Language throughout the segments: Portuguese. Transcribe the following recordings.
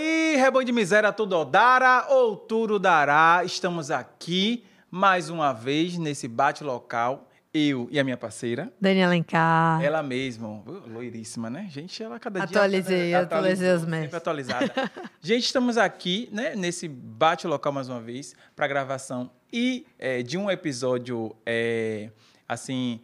Aí, rebanho de miséria, tudo dará ou tudo dará. Estamos aqui mais uma vez nesse bate local. Eu e a minha parceira. Daniela Alencar. Ela mesma, loiríssima, né? Gente, ela cada dia... Atualizei, atualizei os sempre memes. atualizada. Gente, estamos aqui, né, nesse bate local mais uma vez, para gravação e é, de um episódio, é, assim,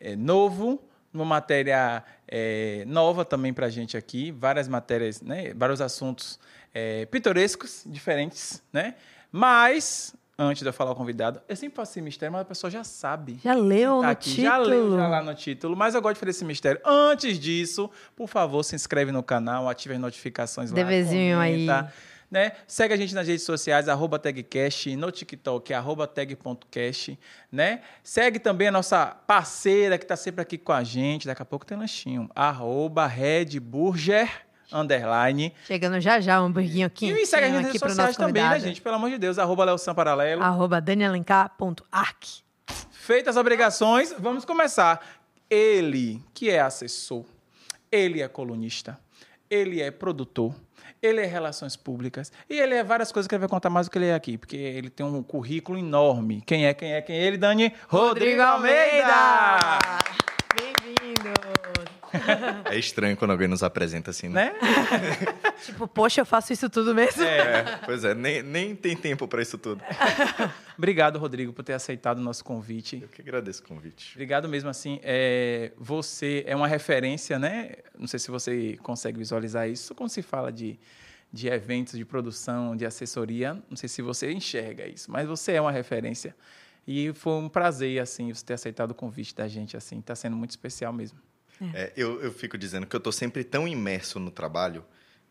é, novo, uma matéria é, nova também para a gente aqui, várias matérias, né, vários assuntos é, pitorescos, diferentes, né? Mas, antes de eu falar o convidado, eu sempre faço esse mistério, mas a pessoa já sabe. Já leu Tá no aqui, título? Já leu já lá no título, mas eu gosto de fazer esse mistério. Antes disso, por favor, se inscreve no canal, ative as notificações lá. Deverzinho aí. Né? Segue a gente nas redes sociais, arroba tagcast, no TikTok, arroba tag.cast, né? Segue também a nossa parceira que está sempre aqui com a gente, daqui a pouco tem lanchinho, arroba Red Burger, underline. Chegando já já, um hamburguinho aqui. E segue a gente nas aqui redes pro sociais também, né, gente? Pelo amor de Deus, arroba Leosan Paralelo. Arroba danielencar.arc. Feitas as obrigações, vamos começar. Ele, que é assessor, ele é colunista, ele é produtor, ele é relações públicas e ele é várias coisas que ele vai contar mais do que ele é aqui, porque ele tem um currículo enorme. Quem é, quem é, quem é ele, Dani? Rodrigo Almeida! Bem-vindo! É estranho quando alguém nos apresenta assim, né? Né? tipo, poxa, eu faço isso tudo mesmo? É, pois é, nem, nem tem tempo para isso tudo. Obrigado, Rodrigo, por ter aceitado o nosso convite. Eu que agradeço o convite. Obrigado mesmo, assim, é, você é uma referência, né? Não sei se você consegue visualizar isso, quando se fala de, de eventos, de produção, de assessoria, não sei se você enxerga isso, mas você é uma referência. E foi um prazer, assim, você ter aceitado o convite da gente, assim, está sendo muito especial mesmo. É, eu, eu fico dizendo que eu tô sempre tão imerso no trabalho,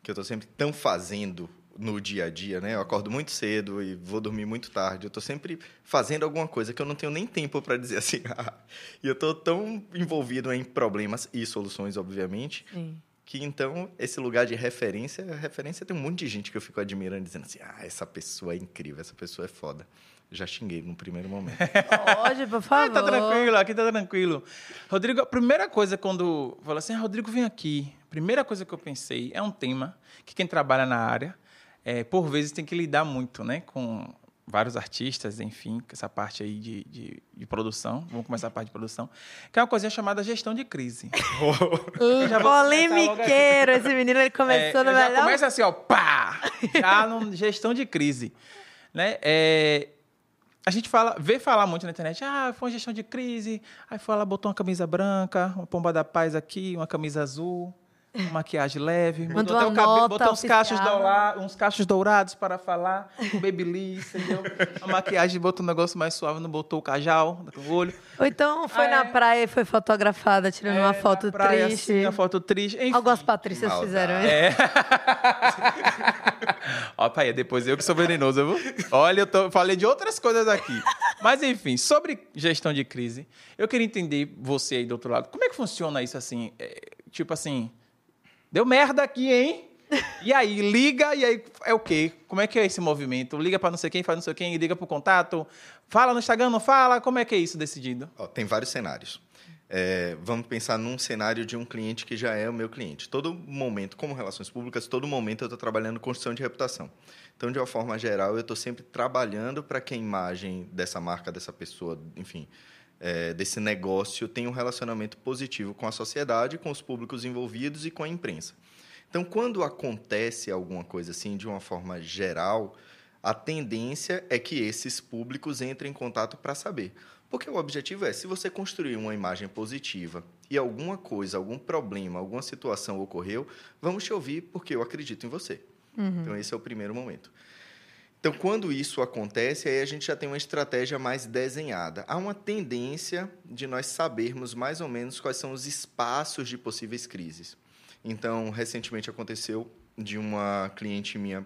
que eu tô sempre tão fazendo no dia a dia, né? Eu acordo muito cedo e vou dormir muito tarde. Eu tô sempre fazendo alguma coisa que eu não tenho nem tempo para dizer assim. e eu tô tão envolvido em problemas e soluções, obviamente, Sim. que então esse lugar de referência, referência tem um monte de gente que eu fico admirando, dizendo assim: ah, essa pessoa é incrível, essa pessoa é foda. Já xinguei no primeiro momento. Pode, por Ah, favor. tá tranquilo, aqui tá tranquilo. Rodrigo, a primeira coisa quando fala assim, ah, Rodrigo, vem aqui. Primeira coisa que eu pensei é um tema que quem trabalha na área, é, por vezes, tem que lidar muito, né? Com vários artistas, enfim, com essa parte aí de, de, de produção. Vamos começar a parte de produção. Que é uma coisinha chamada gestão de crise. Já Polemiqueiro, esse menino, ele começou É, no já melhor... começa assim, ó, pá! Já no gestão de crise. Né? É, a gente fala, vê falar muito na internet, ah, foi uma gestão de crise, aí foi lá, botou uma camisa branca, uma pomba da paz aqui, uma camisa azul, uma maquiagem leve, Mandou botou até uma o cabelo, botou uns cachos, oficial. doura- uns cachos dourados para falar, um babyliss, entendeu? A maquiagem botou um negócio mais suave, não botou o cajal no olho. Ou então foi na praia e foi fotografada, tirando É, uma foto praia, triste. Assim, uma foto triste. Enfim. Algumas patrícias Maldade. fizeram isso. É. Ó, pai, depois eu que sou venenoso, viu? Olha, eu tô- falei de outras coisas aqui. Mas, enfim, sobre gestão de crise, eu queria entender você aí do outro lado. Como é que funciona isso assim? É, tipo assim, deu merda aqui, hein? E aí, liga, e aí é o quê? Como é que é esse movimento? Liga pra não sei quem, faz não sei quem, liga pro contato, fala no Instagram, não fala? Como é que é isso decidido? Ó, tem vários cenários. É, vamos pensar num cenário de um cliente que já é o meu cliente. Todo momento, como relações públicas, todo momento eu estou trabalhando construção de reputação. Então, de uma forma geral, eu estou sempre trabalhando para que a imagem dessa marca, dessa pessoa, enfim, é, desse negócio tenha um relacionamento positivo com a sociedade, com os públicos envolvidos e com a imprensa. Então, quando acontece alguma coisa assim, de uma forma geral, a tendência é que esses públicos entrem em contato para saber. Porque o objetivo é, se você construir uma imagem positiva e alguma coisa, algum problema, alguma situação ocorreu, vamos te ouvir porque eu acredito em você. Então, esse é o primeiro momento. Então, quando isso acontece, aí a gente já tem uma estratégia mais desenhada. Há uma tendência de nós sabermos mais ou menos quais são os espaços de possíveis crises. Então, recentemente aconteceu de uma cliente minha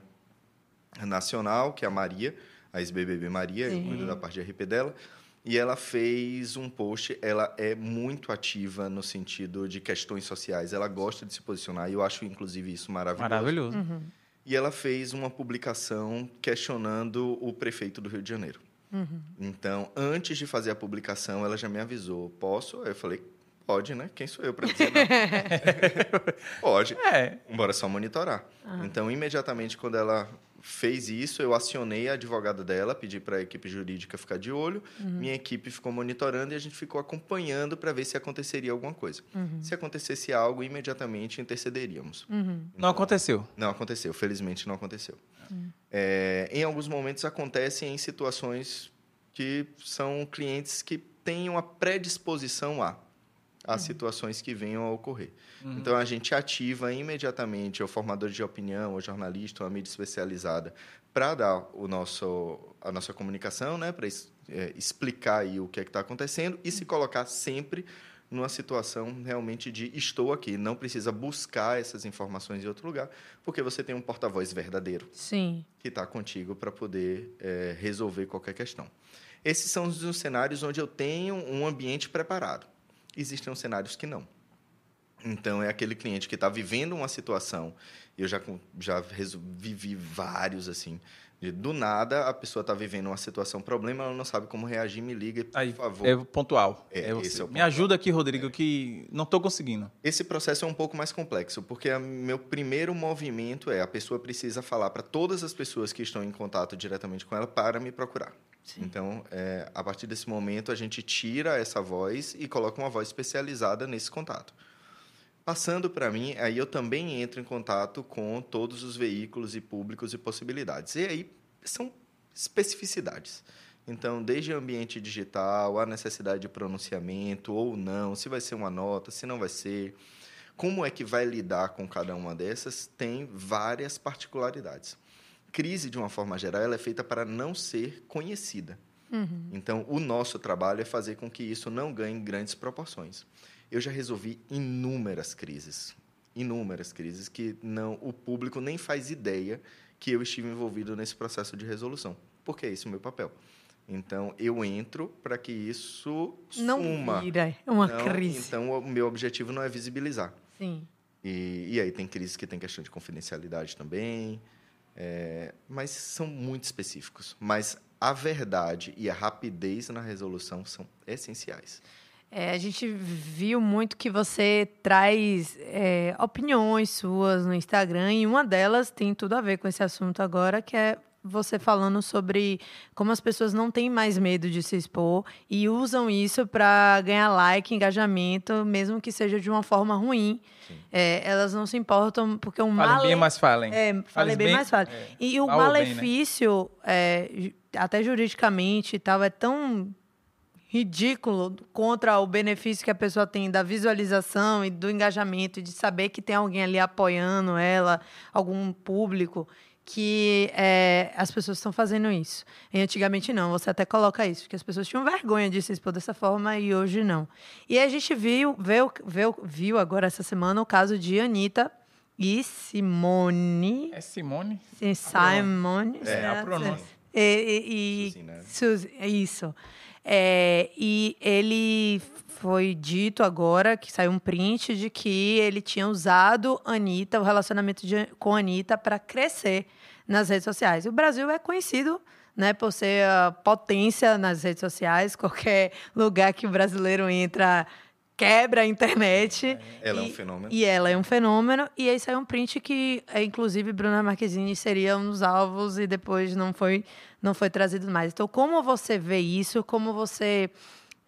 nacional, que é a Maria, a ex-BBB Maria, eu cuido da parte de RP dela, e ela fez um post, ela é muito ativa no sentido de questões sociais, ela gosta de se posicionar, e eu acho, inclusive, isso maravilhoso. Maravilhoso. Uhum. E ela fez uma publicação questionando o prefeito do Rio de Janeiro. Uhum. Então, antes de fazer a publicação, ela já me avisou: posso? Aí eu falei: Pode, né? Quem sou eu para dizer não? Pode. É. Bora só monitorar. Então, imediatamente, quando ela fez isso, eu acionei a advogada dela, pedi para a equipe jurídica ficar de olho. Minha equipe ficou monitorando e a gente ficou acompanhando para ver se aconteceria alguma coisa. Se acontecesse algo, imediatamente intercederíamos. Não aconteceu. Não aconteceu, felizmente não aconteceu. É, em alguns momentos acontece em situações que são clientes que têm uma predisposição a as situações que venham a ocorrer. Então a gente ativa imediatamente o formador de opinião, o jornalista, uma mídia especializada para dar o nosso a nossa comunicação, né, para explicar aí o que é está acontecendo e se colocar sempre numa situação realmente de estou aqui, não precisa buscar essas informações em outro lugar, porque você tem um porta-voz verdadeiro Sim. que está contigo para poder é, resolver qualquer questão. Esses são os cenários onde eu tenho um ambiente preparado. Existem os cenários que não. Então, é aquele cliente que está vivendo uma situação, eu já, já vivi vários, assim, de, do nada a pessoa está vivendo uma situação, problema, ela não sabe como reagir, me liga, por Aí, favor. é pontual. É, É esse é o Me pontual. ajuda aqui, Rodrigo, que não estou conseguindo. Esse processo é um pouco mais complexo, porque a- meu primeiro movimento é a pessoa precisa falar para todas as pessoas que estão em contato diretamente com ela para me procurar. Então, é, a partir desse momento, a gente tira essa voz e coloca uma voz especializada nesse contato. Passando para mim, aí eu também entro em contato com todos os veículos e públicos e possibilidades. E aí são especificidades. Então, desde ambiente digital, a necessidade de pronunciamento ou não, se vai ser uma nota, se não vai ser, como é que vai lidar com cada uma dessas, tem várias particularidades. Crise, de uma forma geral, ela é feita para não ser conhecida. Então, o nosso trabalho é fazer com que isso não ganhe grandes proporções. Eu já resolvi inúmeras crises, inúmeras crises que não o público nem faz ideia que eu estive envolvido nesse processo de resolução, porque é esse o meu papel. Então, eu entro para que isso Não suma. vira uma Não, crise. Então, o meu objetivo não é visibilizar. Sim. E, e aí tem crises que tem questão de confidencialidade também, é, mas são muito específicos. Mas a verdade e a rapidez na resolução são essenciais. É, a gente viu muito que você traz é, opiniões suas no Instagram e uma delas tem tudo a ver com esse assunto agora, que é você falando sobre como as pessoas não têm mais medo de se expor e usam isso para ganhar like, engajamento, mesmo que seja de uma forma ruim. É, elas não se importam porque um Falem male... bem, mas falem. É, falei Fales bem, bem, mais fácil. é, E o mal ou bem, né? malefício, é, até juridicamente e tal, é tão ridículo contra o benefício que a pessoa tem da visualização e do engajamento e de saber que tem alguém ali apoiando ela, algum público, que é, as pessoas estão fazendo isso. E antigamente não, você até coloca isso, porque as pessoas tinham vergonha de se expor dessa forma e hoje não. E a gente viu, viu, viu, viu agora essa semana o caso de Anitta e Simone. É Simone? Sim, Simone. É, a pronúncia. E, e- e- Suzy, né? Suzy, é isso. É, e ele foi dito agora que saiu um print de que ele tinha usado Anitta, o relacionamento de- com a Anitta, para crescer nas redes sociais. O Brasil é conhecido né, por ser a potência nas redes sociais. Qualquer lugar que o brasileiro entra quebra a internet. Ela é um E- fenômeno. E ela é um fenômeno. E aí saiu um print que, é, inclusive, Bruna Marquezine seria um dos alvos e depois não foi, não foi trazido mais. Então, como você vê isso? Como você.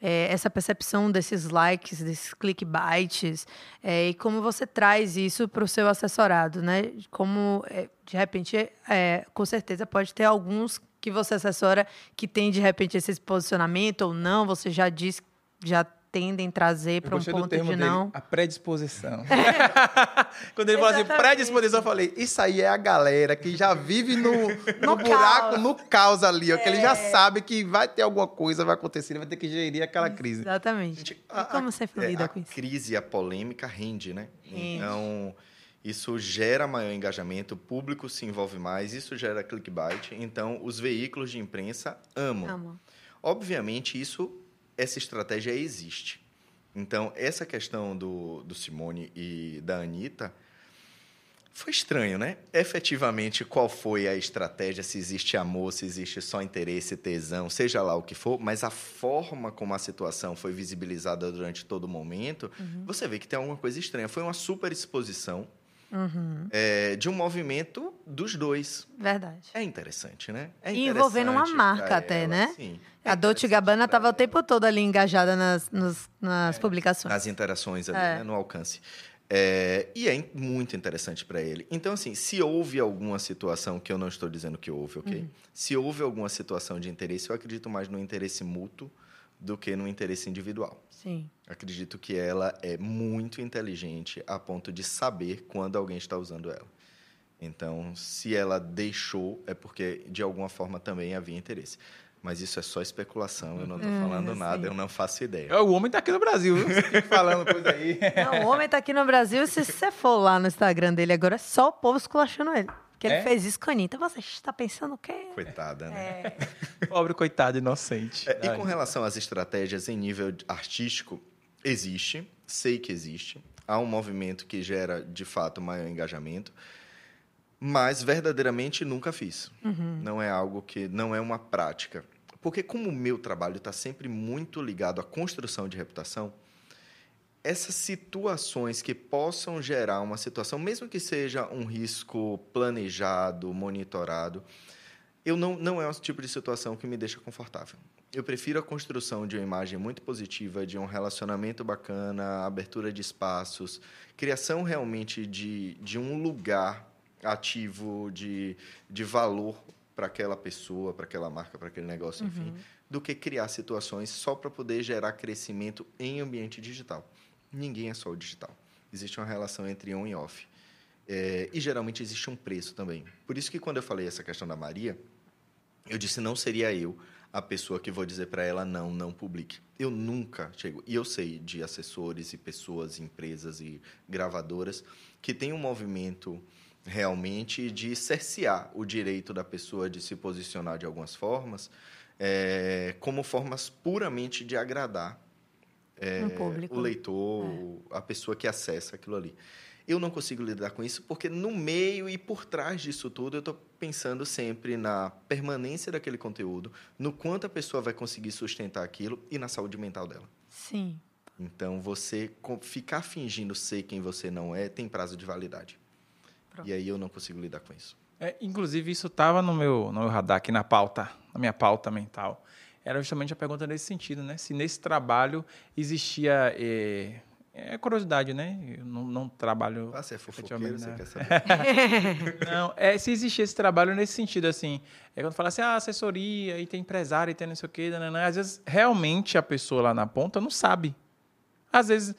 É, essa percepção desses likes, desses clickbaits, é, e como você traz isso para o seu assessorado, né? Como, é, de repente, é, com certeza pode ter alguns que você assessora que tem, de repente, esse posicionamento ou não, você já diz, já tendem a trazer para um ponto termo de dele, não. a predisposição. Quando ele falou assim, predisposição, eu falei, isso aí é a galera que já vive no, no, No buraco, no caos ali, ó, que ele já É. sabe que vai ter alguma coisa, vai acontecer, ele vai ter que gerir aquela crise. Exatamente. Gente, e como você é, lida a com isso? crise, a polêmica rende, né? Rende. Então, isso gera maior engajamento, o público se envolve mais, isso gera clickbait. Então, os veículos de imprensa amam. Amo. Obviamente, isso, essa estratégia existe. Então, essa questão do, do Simone e da Anitta Foi estranho, né? Efetivamente, qual foi a estratégia? Se existe amor, se existe só interesse, tesão, seja lá o que for, mas a forma como a situação foi visibilizada durante todo o momento, uhum. você vê que tem alguma coisa estranha. Foi uma super exposição uhum. é, de um movimento dos dois. Verdade. É interessante, né? É interessante envolvendo uma marca até, ela, né? Sim. É a Dolce Gabbana estava o tempo todo ali engajada nas, nos, nas é, publicações. Nas interações ali, é. né? no alcance. É, e é muito interessante para ele. Então, assim, se houve alguma situação, que eu não estou dizendo que houve, ok? Uhum. Se houve alguma situação de interesse, eu acredito mais no interesse mútuo do que no interesse individual. Sim. Acredito que ela é muito inteligente a ponto de saber quando alguém está usando ela. Então, se ela deixou, é porque de alguma forma também havia interesse. Mas isso é só especulação, eu não estou hum, falando nada, eu não faço ideia. É, o homem está aqui no Brasil, viu? falando coisa aí. Não, o homem está aqui no Brasil, se você for lá no Instagram dele agora, é só o povo esculachando ele. Que ele é? fez isso com a Anitta. Você está pensando o quê? Coitada, né? É. Pobre coitado, inocente. É, e com relação às estratégias em nível artístico, existe, sei que existe. Há um movimento que gera, de fato, maior engajamento mas verdadeiramente nunca fiz. Uhum. Não é algo que não é uma prática. Porque como o meu trabalho está sempre muito ligado à construção de reputação, essas situações que possam gerar uma situação, mesmo que seja um risco planejado, monitorado, eu não, não é o tipo de situação que me deixa confortável. Eu prefiro a construção de uma imagem muito positiva, de um relacionamento bacana, abertura de espaços, criação realmente de, de um lugar ativo de, de valor para aquela pessoa, para aquela marca, para aquele negócio, enfim, uhum. do que criar situações só para poder gerar crescimento em ambiente digital. Ninguém é só o digital. Existe uma relação entre on e off. É, e geralmente existe um preço também. Por isso que quando eu falei essa questão da Maria, eu disse não seria eu a pessoa que vou dizer para ela não, não publique. Eu nunca chego. E eu sei de assessores e pessoas, empresas e gravadoras que têm um movimento realmente de cercear o direito da pessoa de se posicionar de algumas formas, é, como formas puramente de agradar é, o leitor, é. a pessoa que acessa aquilo ali. Eu não consigo lidar com isso porque no meio e por trás disso tudo eu estou pensando sempre na permanência daquele conteúdo, no quanto a pessoa vai conseguir sustentar aquilo e na saúde mental dela. Sim. Então você ficar fingindo ser quem você não é tem prazo de validade. Pronto. E aí eu não consigo lidar com isso. É, inclusive, isso estava no meu, no meu radar aqui na pauta, na minha pauta mental. Era justamente a pergunta nesse sentido, né? Se nesse trabalho existia. É, é curiosidade, né? Eu não, não trabalho. Ah, você é fofoqueiro, você quer saber? não, é, se existia esse trabalho nesse sentido, assim. É quando fala assim, ah, assessoria, e tem empresário, e tem não sei o quê, né, né, né. às vezes realmente a pessoa lá na ponta não sabe. Às vezes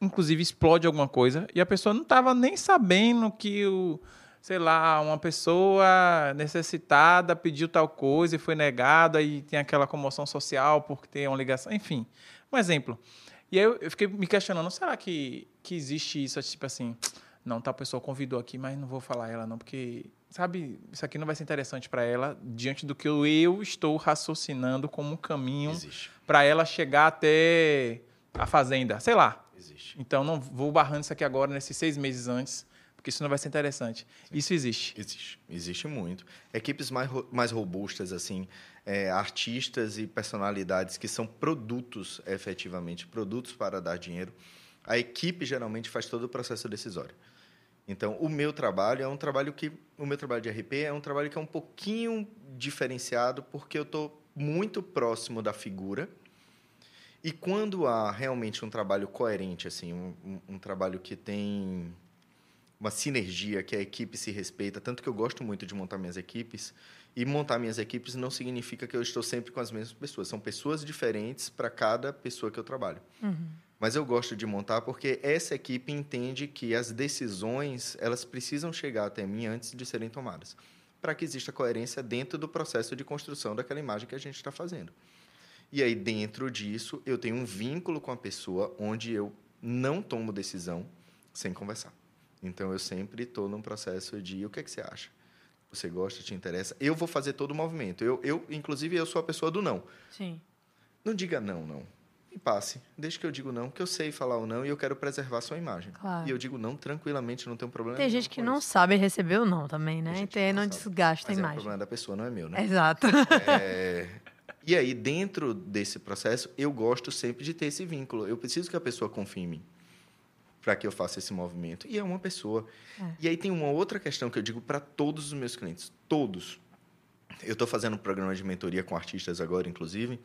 inclusive explode alguma coisa e a pessoa não estava nem sabendo que o sei lá, uma pessoa necessitada pediu tal coisa e foi negada e tem aquela comoção social porque tem uma ligação, enfim. Um exemplo. E aí eu fiquei me questionando, será que, que existe isso, tipo assim, não, tal pessoa convidou aqui, mas não vou falar ela não, porque, sabe, isso aqui não vai ser interessante para ela diante do que eu, eu estou raciocinando como um caminho para ela chegar até a fazenda, sei lá. Existe. Então, não vou barrando isso aqui agora, nesses seis meses antes, porque isso não vai ser interessante. Sim. Isso existe. Existe. Existe muito. Equipes mais, mais robustas, assim, é, artistas e personalidades que são produtos, efetivamente, produtos para dar dinheiro. A equipe geralmente faz todo o processo decisório. Então, o meu trabalho é um trabalho que. O meu trabalho de RP é um trabalho que é um pouquinho diferenciado, porque eu estou muito próximo da figura e quando há realmente um trabalho coerente, assim, um, um, um, trabalho que tem uma sinergia, que a equipe se respeita, tanto que eu gosto muito de montar minhas equipes, e montar minhas equipes não significa que eu estou sempre com as mesmas pessoas, são pessoas diferentes para cada pessoa que eu trabalho. Uhum. Mas eu gosto de montar porque essa equipe entende que as decisões elas precisam chegar até mim antes de serem tomadas, para que exista coerência dentro do processo de construção daquela imagem que a gente está fazendo. E aí, dentro disso, eu tenho um vínculo com a pessoa onde eu não tomo decisão sem conversar. Então, eu sempre estou num processo de o que, é que você acha? Você gosta, te interessa? Eu vou fazer todo o movimento. Eu, eu, inclusive, eu sou a pessoa do não. Sim. Não diga não, não. me passe. Desde que eu digo não, que eu sei falar o não e eu quero preservar a sua imagem. Claro. E eu digo não tranquilamente, não tem um problema. Tem gente que não isso. sabe receber o não também, né? Então não sabe. desgasta a Mas é o imagem. problema da pessoa, não é meu, né? Exato. É, E aí, dentro desse processo, eu gosto sempre de ter esse vínculo. Eu preciso que a pessoa confie em mim para que eu faça esse movimento. E é uma pessoa. É. E aí tem uma outra questão que eu digo para todos os meus clientes. Todos. Eu estou fazendo um programa de mentoria com artistas agora, inclusive,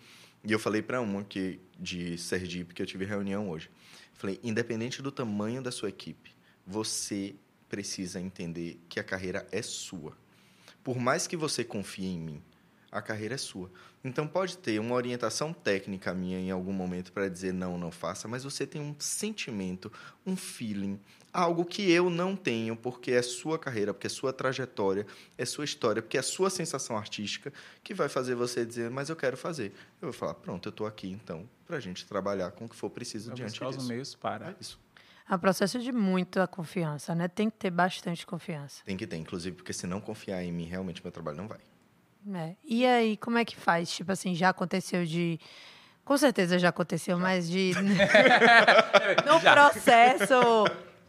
e eu falei para uma que de Sergipe que eu tive reunião hoje. Falei, independente do tamanho da sua equipe, você precisa entender que a carreira é sua. Por mais que você confie em mim, a carreira é sua. Então pode ter uma orientação técnica minha em algum momento para dizer não, não faça, mas você tem um sentimento, um feeling, algo que eu não tenho, porque é sua carreira, porque é sua trajetória, é sua história, porque é sua sensação artística que vai fazer você dizer, mas eu quero fazer. Eu vou falar, pronto, eu estou aqui então para a gente trabalhar com o que for preciso Vai diante buscar os disso. meios para. É isso. É um processo de muita confiança, né? Tem que ter bastante confiança. Tem que ter, inclusive, porque se não confiar em mim, realmente meu trabalho não vai. É. E aí, como é que faz? Tipo assim, já aconteceu de. Com certeza já aconteceu, mas de. no processo,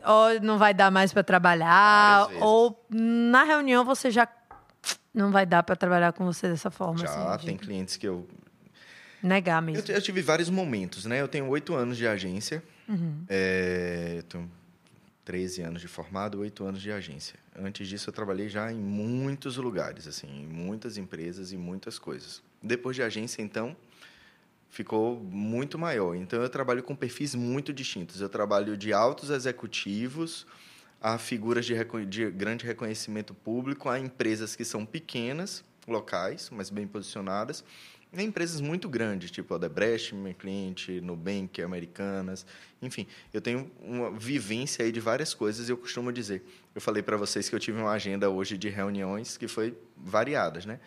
ou não vai dar mais para trabalhar, ou na reunião você já. Não vai dar para trabalhar com você dessa forma. Já assim, de tem clientes que eu Negar Eu, mesmo. t- eu tive vários momentos, né? Eu tenho oito anos de agência. Uhum. É, eu tenho 13 anos de formado, oito anos de agência. Antes disso, eu trabalhei já em muitos lugares, assim, em muitas empresas e muitas coisas. Depois de agência, então, ficou muito maior. Então, eu trabalho com perfis muito distintos. Eu trabalho de altos executivos a figuras de, de grande reconhecimento público, a empresas que são pequenas, locais, mas bem posicionadas, e empresas muito grandes, tipo Odebrecht, meu cliente, Nubank, Americanas, enfim, eu tenho uma vivência aí de várias coisas e eu costumo dizer, eu falei para vocês que eu tive uma agenda hoje de reuniões que foi variadas, né?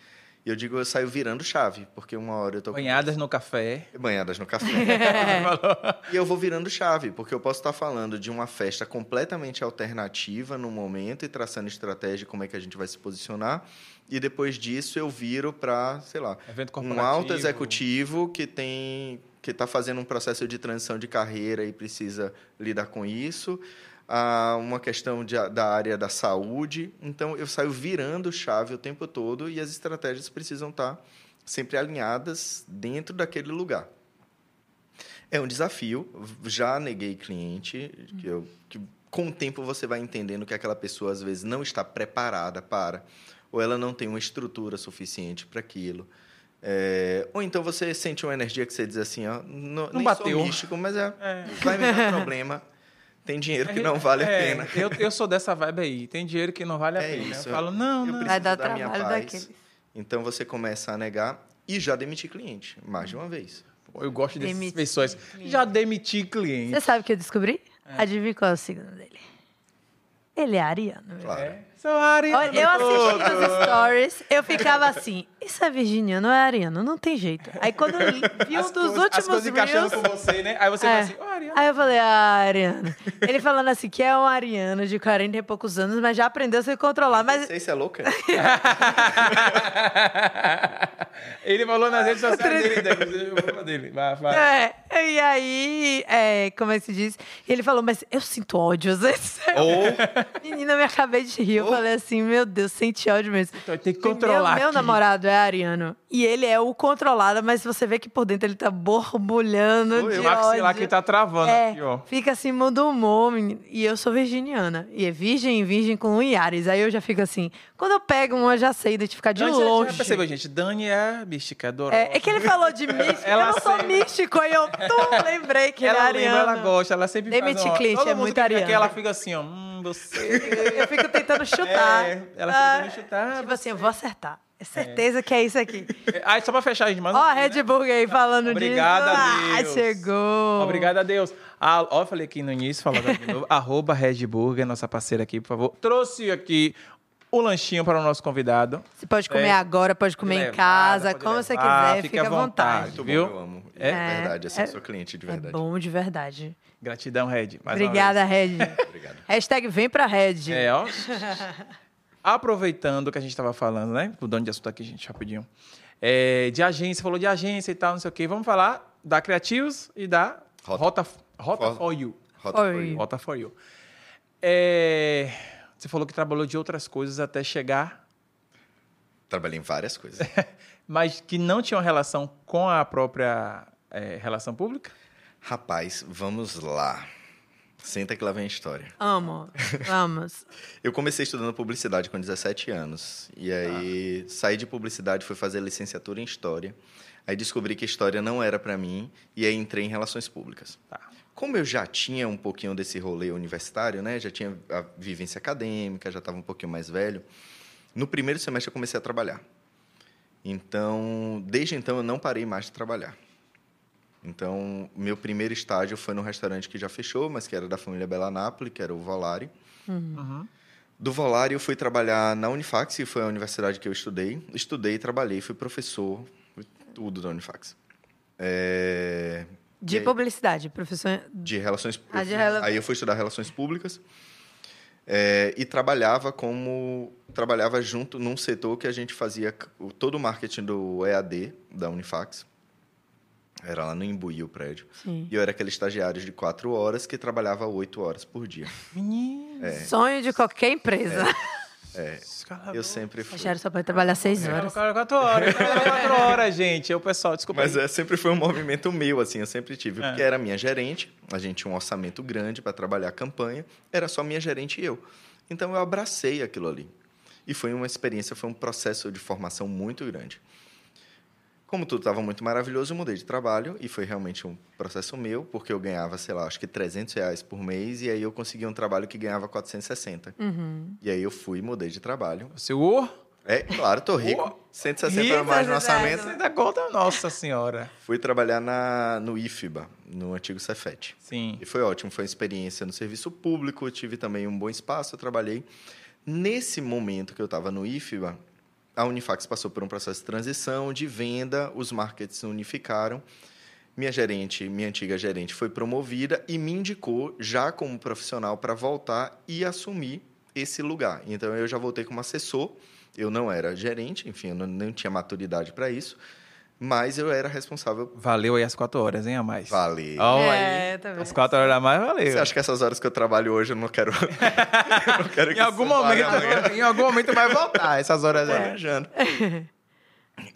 E eu digo, eu saio virando chave, porque uma hora eu tô Banhadas no café. banhadas no café. e eu vou virando chave, porque eu posso estar falando de uma festa completamente alternativa no momento e traçando estratégia como é que a gente vai se posicionar. E depois disso eu viro para, sei lá, um alto executivo que tem que está fazendo um processo de transição de carreira e precisa lidar com isso. Ah, uma questão de, da área da saúde. Então, eu saio virando chave o tempo todo e as estratégias precisam estar sempre alinhadas dentro daquele lugar. É um desafio. Já neguei cliente, que, eu, que com o tempo você vai entendendo que aquela pessoa às vezes não está preparada para, ou ela não tem uma estrutura suficiente para aquilo. É, ou então você sente uma energia que você diz assim, ó, não, nem bateu. sou místico, mas é, É. vai me dar problema. Tem dinheiro que não vale a É, pena. Eu, eu sou dessa vibe aí. Tem dinheiro que não vale a É pena. isso. Eu falo, não, Eu não. Vai dar da minha trabalho paz. daqueles. Então você começa a negar e já demitir cliente, mais de uma vez. Eu gosto dessas Demitir pessoas. cliente. Já demiti cliente. Você sabe o que eu descobri? Adivinha qual é o signo dele? Ele é ariano. Claro. É. Sou ariano. Olha, eu assisti os stories, eu ficava assim, isso é virginiano ou é ariano? Não tem jeito. Aí quando eu vi um dos últimos reels... com você, né? Aí você É. fala assim, ariano. Aí eu falei, ah, Ariano. Ele falando assim, que é um ariano de 40 e poucos anos, mas já aprendeu a se controlar. Não Mas sei se é louca. Ele falou nas redes sociais dele, dele, dele. Vai, vai. É, e aí, é, como é que se diz? Ele falou, mas eu sinto ódio às vezes. Ou Menina, eu me acabei de rir. Eu falei assim, meu Deus, sente ódio mesmo. Então tem que Meu- controlar Meu, aqui. namorado é ariano. E ele é o controlado, mas você vê que por dentro ele tá borbulhando Oi, de ódio. que tá travando É, aqui, ó. fica assim, muda o humor, menino. E eu sou virginiana. E é virgem, virgem com um Iares. Aí eu já fico assim, quando eu pego uma, eu já sei identificar de Dani, você longe. Já percebeu, gente? Dani é mística, adora. É, é que ele falou de místico. Ela eu não sou místico, aí eu tu, lembrei que ela ele é lembra, ariano. ela gosta, ela sempre Demitir faz uma... Toda é muito fica aqui, ela fica assim, ó, hum, você... Eu fico tentando chutar. É, ela fica Ah, chutar. Tipo assim, eu vou acertar. É certeza que é isso aqui. Ah, só pra fechar, gente, mais um Ó, a Red Bull aí falando Obrigado disso. a Deus. Ah, chegou. Obrigado a Deus. Ah, ó, eu falei aqui no início, falando de novo. arroba Red Burger, nossa parceira aqui, por favor. Trouxe aqui o lanchinho para o nosso convidado. Você pode comer É. agora, pode comer Pode em casa, como você levar, quiser, fique fica à vontade. vontade. muito viu? bom, eu amo. É? É, verdade, assim, é- eu sou cliente de É verdade. bom de verdade. Gratidão, Red. mais Obrigada, Red. Obrigado. Hashtag vem pra Red. É, ó. Aproveitando que a gente estava falando, né? Mudando de assunto aqui, gente, rapidinho. É, de agência, falou de agência e tal, não sei o quê. Vamos falar da Criativos e da Rota. Rota, Rota For- for You. Rota For. You. Rota for You. É, você falou que trabalhou de outras coisas até chegar, Trabalhei em várias coisas. mas que não tinham relação com a própria é, relação pública? Rapaz, vamos lá. Senta que lá vem a história. Amo. Vamos. Eu comecei estudando publicidade com 17 anos. E aí saí de publicidade, fui fazer licenciatura em História. Aí descobri que História não era para mim e aí entrei em Relações Públicas. Tá. Como eu já tinha um pouquinho desse rolê universitário, né? Já tinha a vivência acadêmica, já estava um pouquinho mais velho. No primeiro semestre eu comecei a trabalhar. Então, desde então eu não parei mais de trabalhar. Então, meu primeiro estágio foi num restaurante que já fechou, mas que era da família Bela Napoli, que era o Volari. Uhum. Do Volari eu fui trabalhar na Unifax, que foi a universidade que eu estudei. Estudei, trabalhei, fui professor, fui tudo da Unifax. É, De aí? publicidade, professor. de relações Ah, de rela- Aí eu fui estudar relações públicas. é, e trabalhava como trabalhava junto num setor que a gente fazia todo o marketing do EAD da Unifax. Era lá no Imbuí o prédio. Sim. E eu era aquele estagiário de quatro horas que trabalhava oito horas por dia. Menino. É. Sonho de qualquer empresa. Eu sempre fui. Estagiário só pode trabalhar seis horas. Quatro quatro horas, quatro horas, gente. O pessoal, desculpa. Mas é, sempre foi um movimento meu, assim, eu sempre tive. É. Porque era minha gerente, a gente tinha um orçamento grande para trabalhar a campanha, era só minha gerente e eu. Então eu abracei aquilo ali. E foi uma experiência, foi um processo de formação muito grande. Como tudo estava muito maravilhoso, eu mudei de trabalho e foi realmente um processo meu, porque eu ganhava, sei lá, acho que 300 reais por mês e aí eu consegui um trabalho que ganhava 460. Uhum. E aí eu fui e mudei de trabalho. Seu o É, claro, tô rico. 160 Rico, a mais no 160. orçamento. Você dá conta, nossa senhora. Fui trabalhar na, no IFBA, no antigo Cefet. Sim. E foi ótimo, foi uma experiência no serviço público, tive também um bom espaço, eu trabalhei. Nesse momento que eu estava no IFBA, a Unifax passou por um processo de transição, de venda, os markets se unificaram. Minha gerente, minha antiga gerente, foi promovida e me indicou já como profissional para voltar e assumir esse lugar. Então eu já voltei como assessor. Eu não era gerente, enfim, eu não, não tinha maturidade para isso, mas eu era responsável. Valeu aí as quatro horas, hein, a mais. Valeu. Ó, É, aí. tá? As quatro horas a mais, valeu. Você acha que essas horas que eu trabalho hoje eu não quero. eu não quero Em que algum, momento, em algum momento vai voltar essas horas aí. planejando.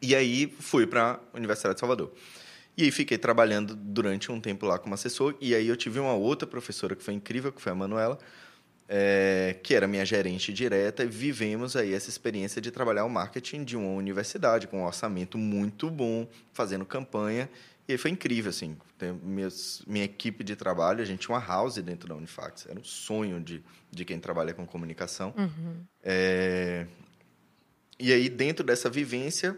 e aí fui para a Universidade de Salvador. E aí fiquei trabalhando durante um tempo lá como assessor. E aí eu tive uma outra professora que foi incrível, que foi a Manuela, é, que era minha gerente direta. E vivemos aí essa experiência de trabalhar o marketing de uma universidade com um orçamento muito bom, fazendo campanha. E foi incrível, assim. Meus, minha equipe de trabalho, a gente tinha uma house dentro da Unifax. Era um sonho de, de quem trabalha com comunicação. É, e aí, dentro dessa vivência,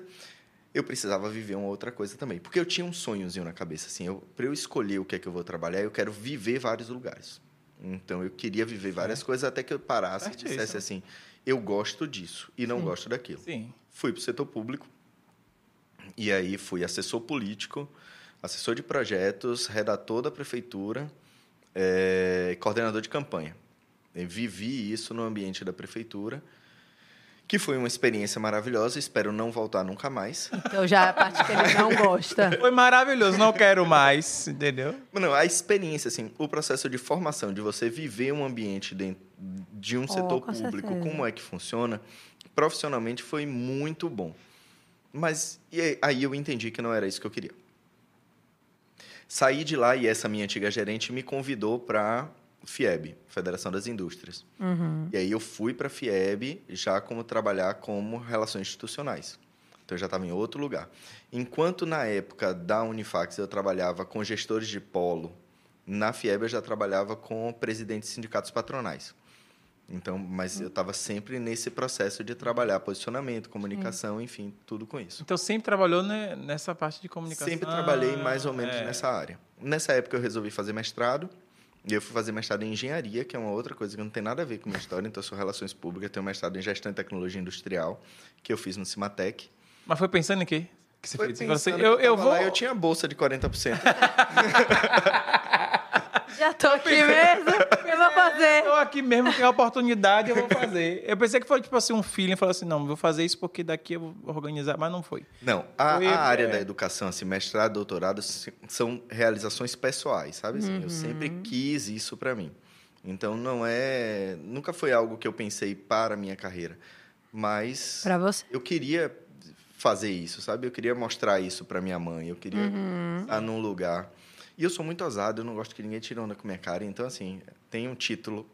eu precisava viver uma outra coisa também. Porque eu tinha um sonhozinho na cabeça, assim. Para eu escolher o que é que eu vou trabalhar, eu quero viver vários lugares. Então, eu queria viver várias coisas até que eu parasse e Certíssimo. dissesse assim, eu gosto disso e não Sim. gosto daquilo. Sim. Fui para o setor público. E aí, fui assessor político, assessor de projetos, redator da prefeitura, eh, coordenador de campanha. Eu vivi isso no ambiente da prefeitura, que foi uma experiência maravilhosa. Espero não voltar nunca mais. Então já é a parte que ele não gosta. Foi maravilhoso, não quero mais, entendeu? Mas Não, a experiência, assim, o processo de formação, de você viver um ambiente dentro de um setor com público, certeza. como é que funciona, profissionalmente foi muito bom. Mas e aí- aí eu entendi que não era isso que eu queria. Saí de lá e essa minha antiga gerente me convidou para FIEB, Federação das Indústrias. E aí eu fui para a FIEB já como trabalhar como relações institucionais. Então eu já estava em outro lugar. Enquanto na época da Unifax eu trabalhava com gestores de polo, na FIEB eu já trabalhava com presidentes de sindicatos patronais. Então, mas eu estava sempre nesse processo de trabalhar posicionamento, comunicação, enfim, tudo com isso. Então sempre trabalhou ne- nessa parte de comunicação. Sempre trabalhei mais ou menos É. nessa área. Nessa época eu resolvi fazer mestrado. E eu fui fazer mestrado em engenharia, que é uma outra coisa que não tem nada a ver com minha história. Então, eu sou relações públicas, tenho mestrado em gestão e tecnologia industrial, que eu fiz no Cimatec. Mas foi pensando em quê? Que você Foi fez? Assim, pensando eu, eu tava vou. lá, eu tinha bolsa de 40%. Já tô aqui mesmo. Eu vou fazer. Tô aqui mesmo, tem a oportunidade, eu vou fazer. Eu pensei que foi tipo assim, um feeling, falou assim, não, vou fazer isso porque daqui eu vou organizar, mas não foi. Não, a, Foi, a área é. da educação, assim, mestrado, doutorado, são realizações pessoais, sabe? Assim, Eu sempre quis isso para mim. Então, não é... Nunca foi algo que eu pensei para a minha carreira. Mas Pra você. eu queria fazer isso, sabe? Eu queria mostrar isso para minha mãe. Eu queria estar num lugar... E eu sou muito ousado, eu não gosto que ninguém tire onda com minha cara. Então, assim, tem um título...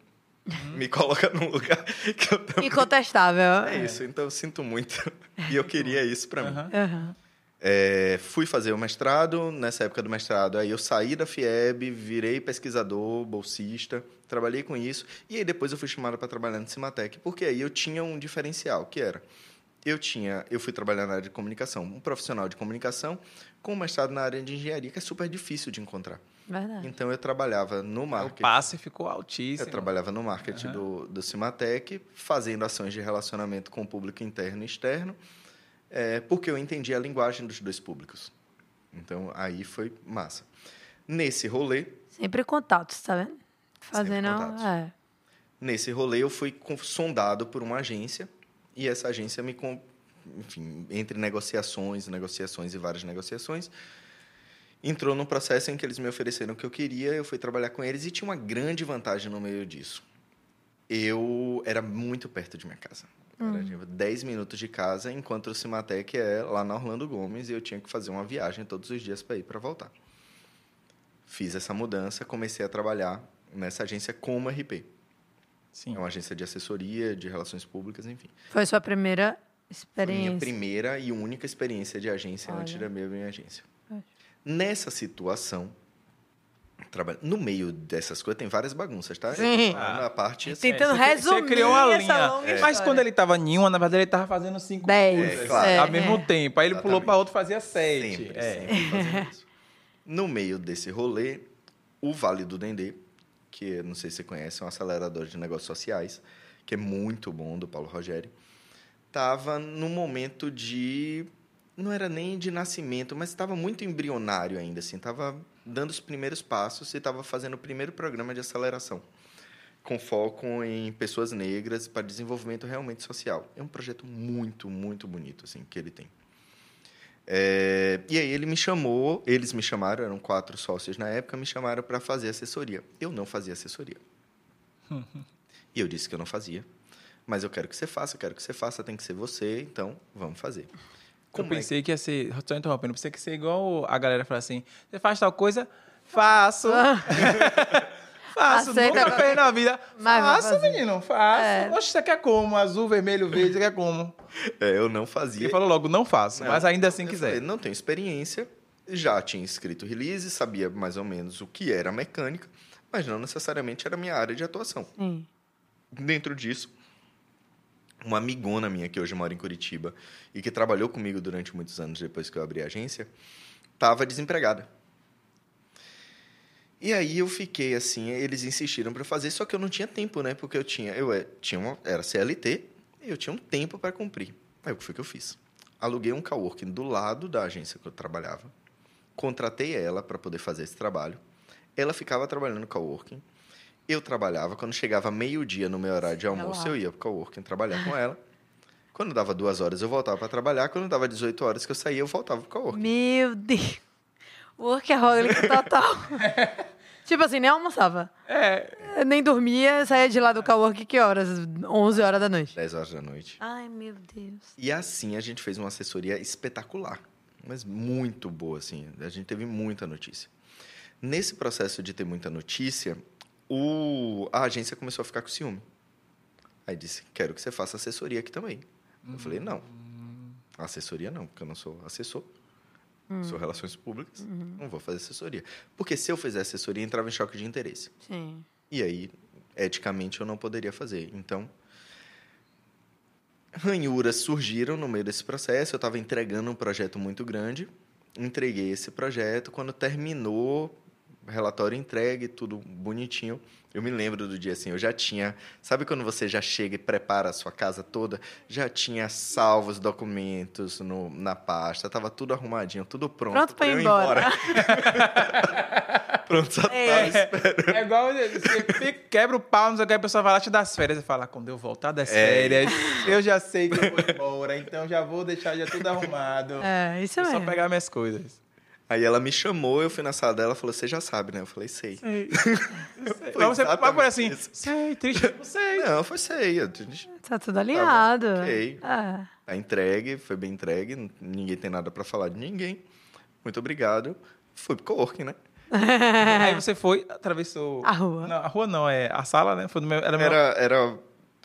Me coloca num lugar que eu também... Incontestável. É isso, então eu sinto muito. E eu queria isso para mim. Aham. É, fui fazer o mestrado, nessa época do mestrado, aí eu saí da FIEB, virei pesquisador, bolsista, trabalhei com isso, e aí depois eu fui chamado para trabalhar no Cimatec, porque aí eu tinha um diferencial, que era, eu tinha, eu fui trabalhar na área de comunicação, um profissional de comunicação com um mestrado na área de engenharia, que é super difícil de encontrar. Verdade. Então eu trabalhava no O marketing, passe ficou eu altíssimo. trabalhava no marketing do, do Cimatec, fazendo ações de relacionamento com o público interno e externo, é, porque eu entendia a linguagem dos dois públicos. Então, aí foi massa. Nesse rolê, Sempre contatos, tá vendo? Fazendo. contatos. É. nesse rolê eu fui sondado por uma agência e essa agência me, enfim, entre negociações, negociações e várias negociações, entrou num processo em que eles me ofereceram o que eu queria, eu fui trabalhar com eles e tinha uma grande vantagem no meio disso. Eu era muito perto de minha casa. Era tipo, 10 minutos de casa, enquanto o Cimatec é lá na Orlando Gomes e eu tinha que fazer uma viagem todos os dias para ir para voltar. Fiz essa mudança, comecei a trabalhar nessa agência como RP. Sim. É uma agência de assessoria, de relações públicas, enfim. Foi sua primeira Foi minha experiência. primeira e única experiência de agência Olha. antes da minha minha agência. Acho. Nessa situação, traba- no meio dessas coisas tem várias bagunças, tá? Sim. Falando a parte assim, Tentando você cri- resumir Você criou uma linha. longa Mas quando ele tava em uma, na verdade ele tava fazendo cinco Dez. coisas É, claro. ao mesmo tempo. Aí ele pulou Exatamente. para outro e fazia sete. Sempre, é. sempre. No meio desse rolê, o Vale do Dendê, que não sei se você conhece, é um acelerador de negócios sociais, que é muito bom, do Paulo Rogério, estava num momento de... Não era nem de nascimento, mas estava muito embrionário ainda, assim, estava dando os primeiros passos e estava fazendo o primeiro programa de aceleração, com foco em pessoas negras para desenvolvimento realmente social. É um projeto muito, muito bonito, assim, que ele tem. É, e aí ele me chamou, eles me chamaram, eram quatro sócios na época, me chamaram para fazer assessoria. Eu não fazia assessoria. e eu disse que eu não fazia. Mas eu quero que você faça, eu quero que você faça, tem que ser você, então vamos fazer. Eu Como é pensei que ia ser. Só interrompendo, eu pensei que ia ser igual a galera fala assim: você faz tal coisa? Faço. Faço, Aceita nunca fez na vida. Mas faço, menino, faço. É. Oxe, você quer como? Azul, vermelho, verde, você quer como? É, eu não fazia. Ele falou logo, não faço, Não. mas ainda assim Eu quiser. falei, não tenho experiência, já tinha escrito release, sabia mais ou menos o que era mecânica, mas não necessariamente era a minha área de atuação. Sim. Dentro disso, uma amigona minha que hoje mora em Curitiba e que trabalhou comigo durante muitos anos depois que eu abri a agência, estava desempregada. E aí eu fiquei assim, eles insistiram para fazer, só que eu não tinha tempo, né? Porque eu tinha, eu é, tinha uma, era CLT e eu tinha um tempo para cumprir. Aí o que foi que eu fiz? Aluguei um coworking do lado da agência que eu trabalhava, contratei ela para poder fazer esse trabalho. Ela ficava trabalhando no coworking. Eu trabalhava, quando chegava meio-dia no meu horário de almoço, eu ia pro coworking trabalhar com ela. Quando dava duas horas, eu voltava para trabalhar. Quando dava 18 horas que eu saía, eu voltava pro coworking. Meu Deus. Workaholic total. tipo assim, nem almoçava. É, Nem dormia, saía de lá do cowork que horas? 11 horas da noite. 10 horas da noite. Ai, meu Deus. E assim a gente fez uma assessoria espetacular, mas muito boa, assim. A gente teve muita notícia. Nesse processo de ter muita notícia, o... a agência começou a ficar com ciúme. Aí disse: Quero que você faça assessoria aqui também. Eu falei: Não, assessoria não, porque eu não sou assessor. Sou relações públicas, não vou fazer assessoria. Porque se eu fizer assessoria, entrava em choque de interesse. Sim. E aí, eticamente, eu não poderia fazer. Então, ranhuras surgiram no meio desse processo. Eu estava entregando um projeto muito grande. Entreguei esse projeto. Quando terminou, relatório entregue, tudo bonitinho. Eu me lembro do dia assim, eu já tinha. Sabe quando você já chega e prepara a sua casa toda? Já tinha salvo os documentos no, na pasta, tava tudo arrumadinho, tudo pronto. Pronto pra ir embora. pronto, só É. tava esperando. É igual você quebra o pau, não sei o que, a pessoa vai lá te dar as férias e fala, quando eu voltar das É. férias, eu já sei que eu vou embora, então já vou deixar já tudo arrumado. É, isso Vou só mesmo. pegar minhas coisas. Aí ela me chamou, eu fui na sala dela, falou: "Você já sabe, né?" Eu falei: "Sei". Sei. Foi Mas você mas foi assim, isso. sei, triste, não sei. Não, foi sei. Eu- Tá tudo alinhado. ok. É. Tá entregue, foi bem entregue, ninguém tem nada pra falar de ninguém. Muito obrigado. Fui pro coworking, né? Aí você foi, atravessou... A rua. Não, a rua não, é a sala, né? Foi do meu, era meu... Era, era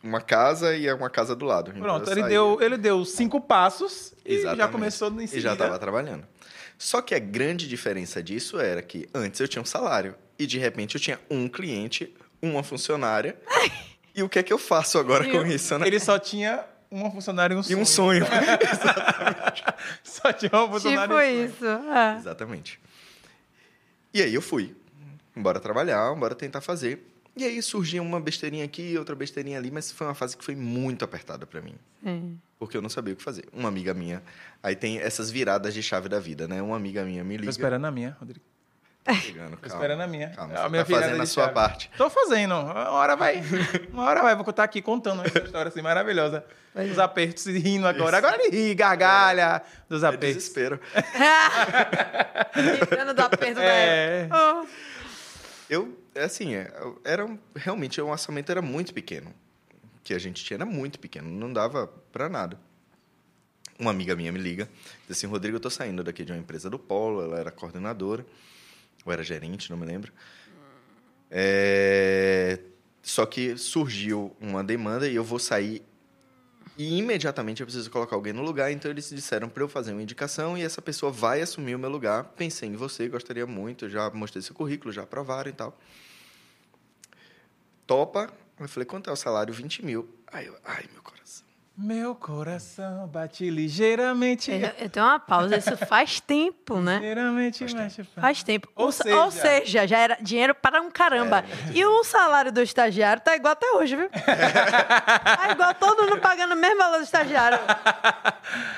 uma casa e uma casa do lado. Então Pronto, ele deu, ele deu cinco passos e já Exatamente. começou em E seguida. já estava trabalhando. Só que a grande diferença disso era que antes eu tinha um salário e de repente eu tinha um cliente, uma funcionária. e o que é que eu faço agora com isso, né? Ele só tinha uma funcionária e um E sonho. um sonho. Só tinha uma funcionária Tipo e um sonho. isso. É. Exatamente. E aí eu fui. Embora trabalhar, embora tentar fazer. E aí surgia uma besteirinha aqui, outra besteirinha ali, mas foi uma fase que foi muito apertada para mim. Sim. Porque eu não sabia o que fazer. Uma amiga minha. Aí tem essas viradas de chave da vida, né? Uma amiga minha me Tô liga. esperando a minha, Rodrigo. Chegando, Tô calma. esperando a minha. Calma, a você minha tá fazendo a de sua chave. parte. Tô fazendo. Uma hora vai. Uma hora vai. Vou contar aqui contando essa história assim maravilhosa. Os apertos e rindo agora. Agora ele ri, gargalha dos É apertos. desespero. Tirando do aperto É. da. Oh. Eu, é assim, é, era realmente o orçamento era muito pequeno. Que a gente tinha era muito pequeno, não dava para nada. Uma amiga minha me liga, diz assim, Rodrigo, eu tô saindo daqui de uma empresa do Polo, ela era coordenadora, ou era gerente, não me lembro. É, Só que surgiu uma demanda e eu vou sair e imediatamente eu preciso colocar alguém no lugar, então eles disseram para eu fazer uma indicação e essa pessoa vai assumir o meu lugar. Pensei em você, gostaria muito, já mostrei seu currículo, já aprovaram e tal. Topa? Eu falei, quanto é o salário? 20 mil. Aí eu, ai, meu coração. Meu coração bate ligeiramente. Eu, eu tenho uma pausa. Isso faz tempo, né? Ligeiramente mexe. Faz tempo. Ou O sa- seja- ou seja, já era dinheiro para um caramba. E o salário do estagiário tá igual até hoje, viu? tá igual todo mundo pagando o mesmo valor do estagiário.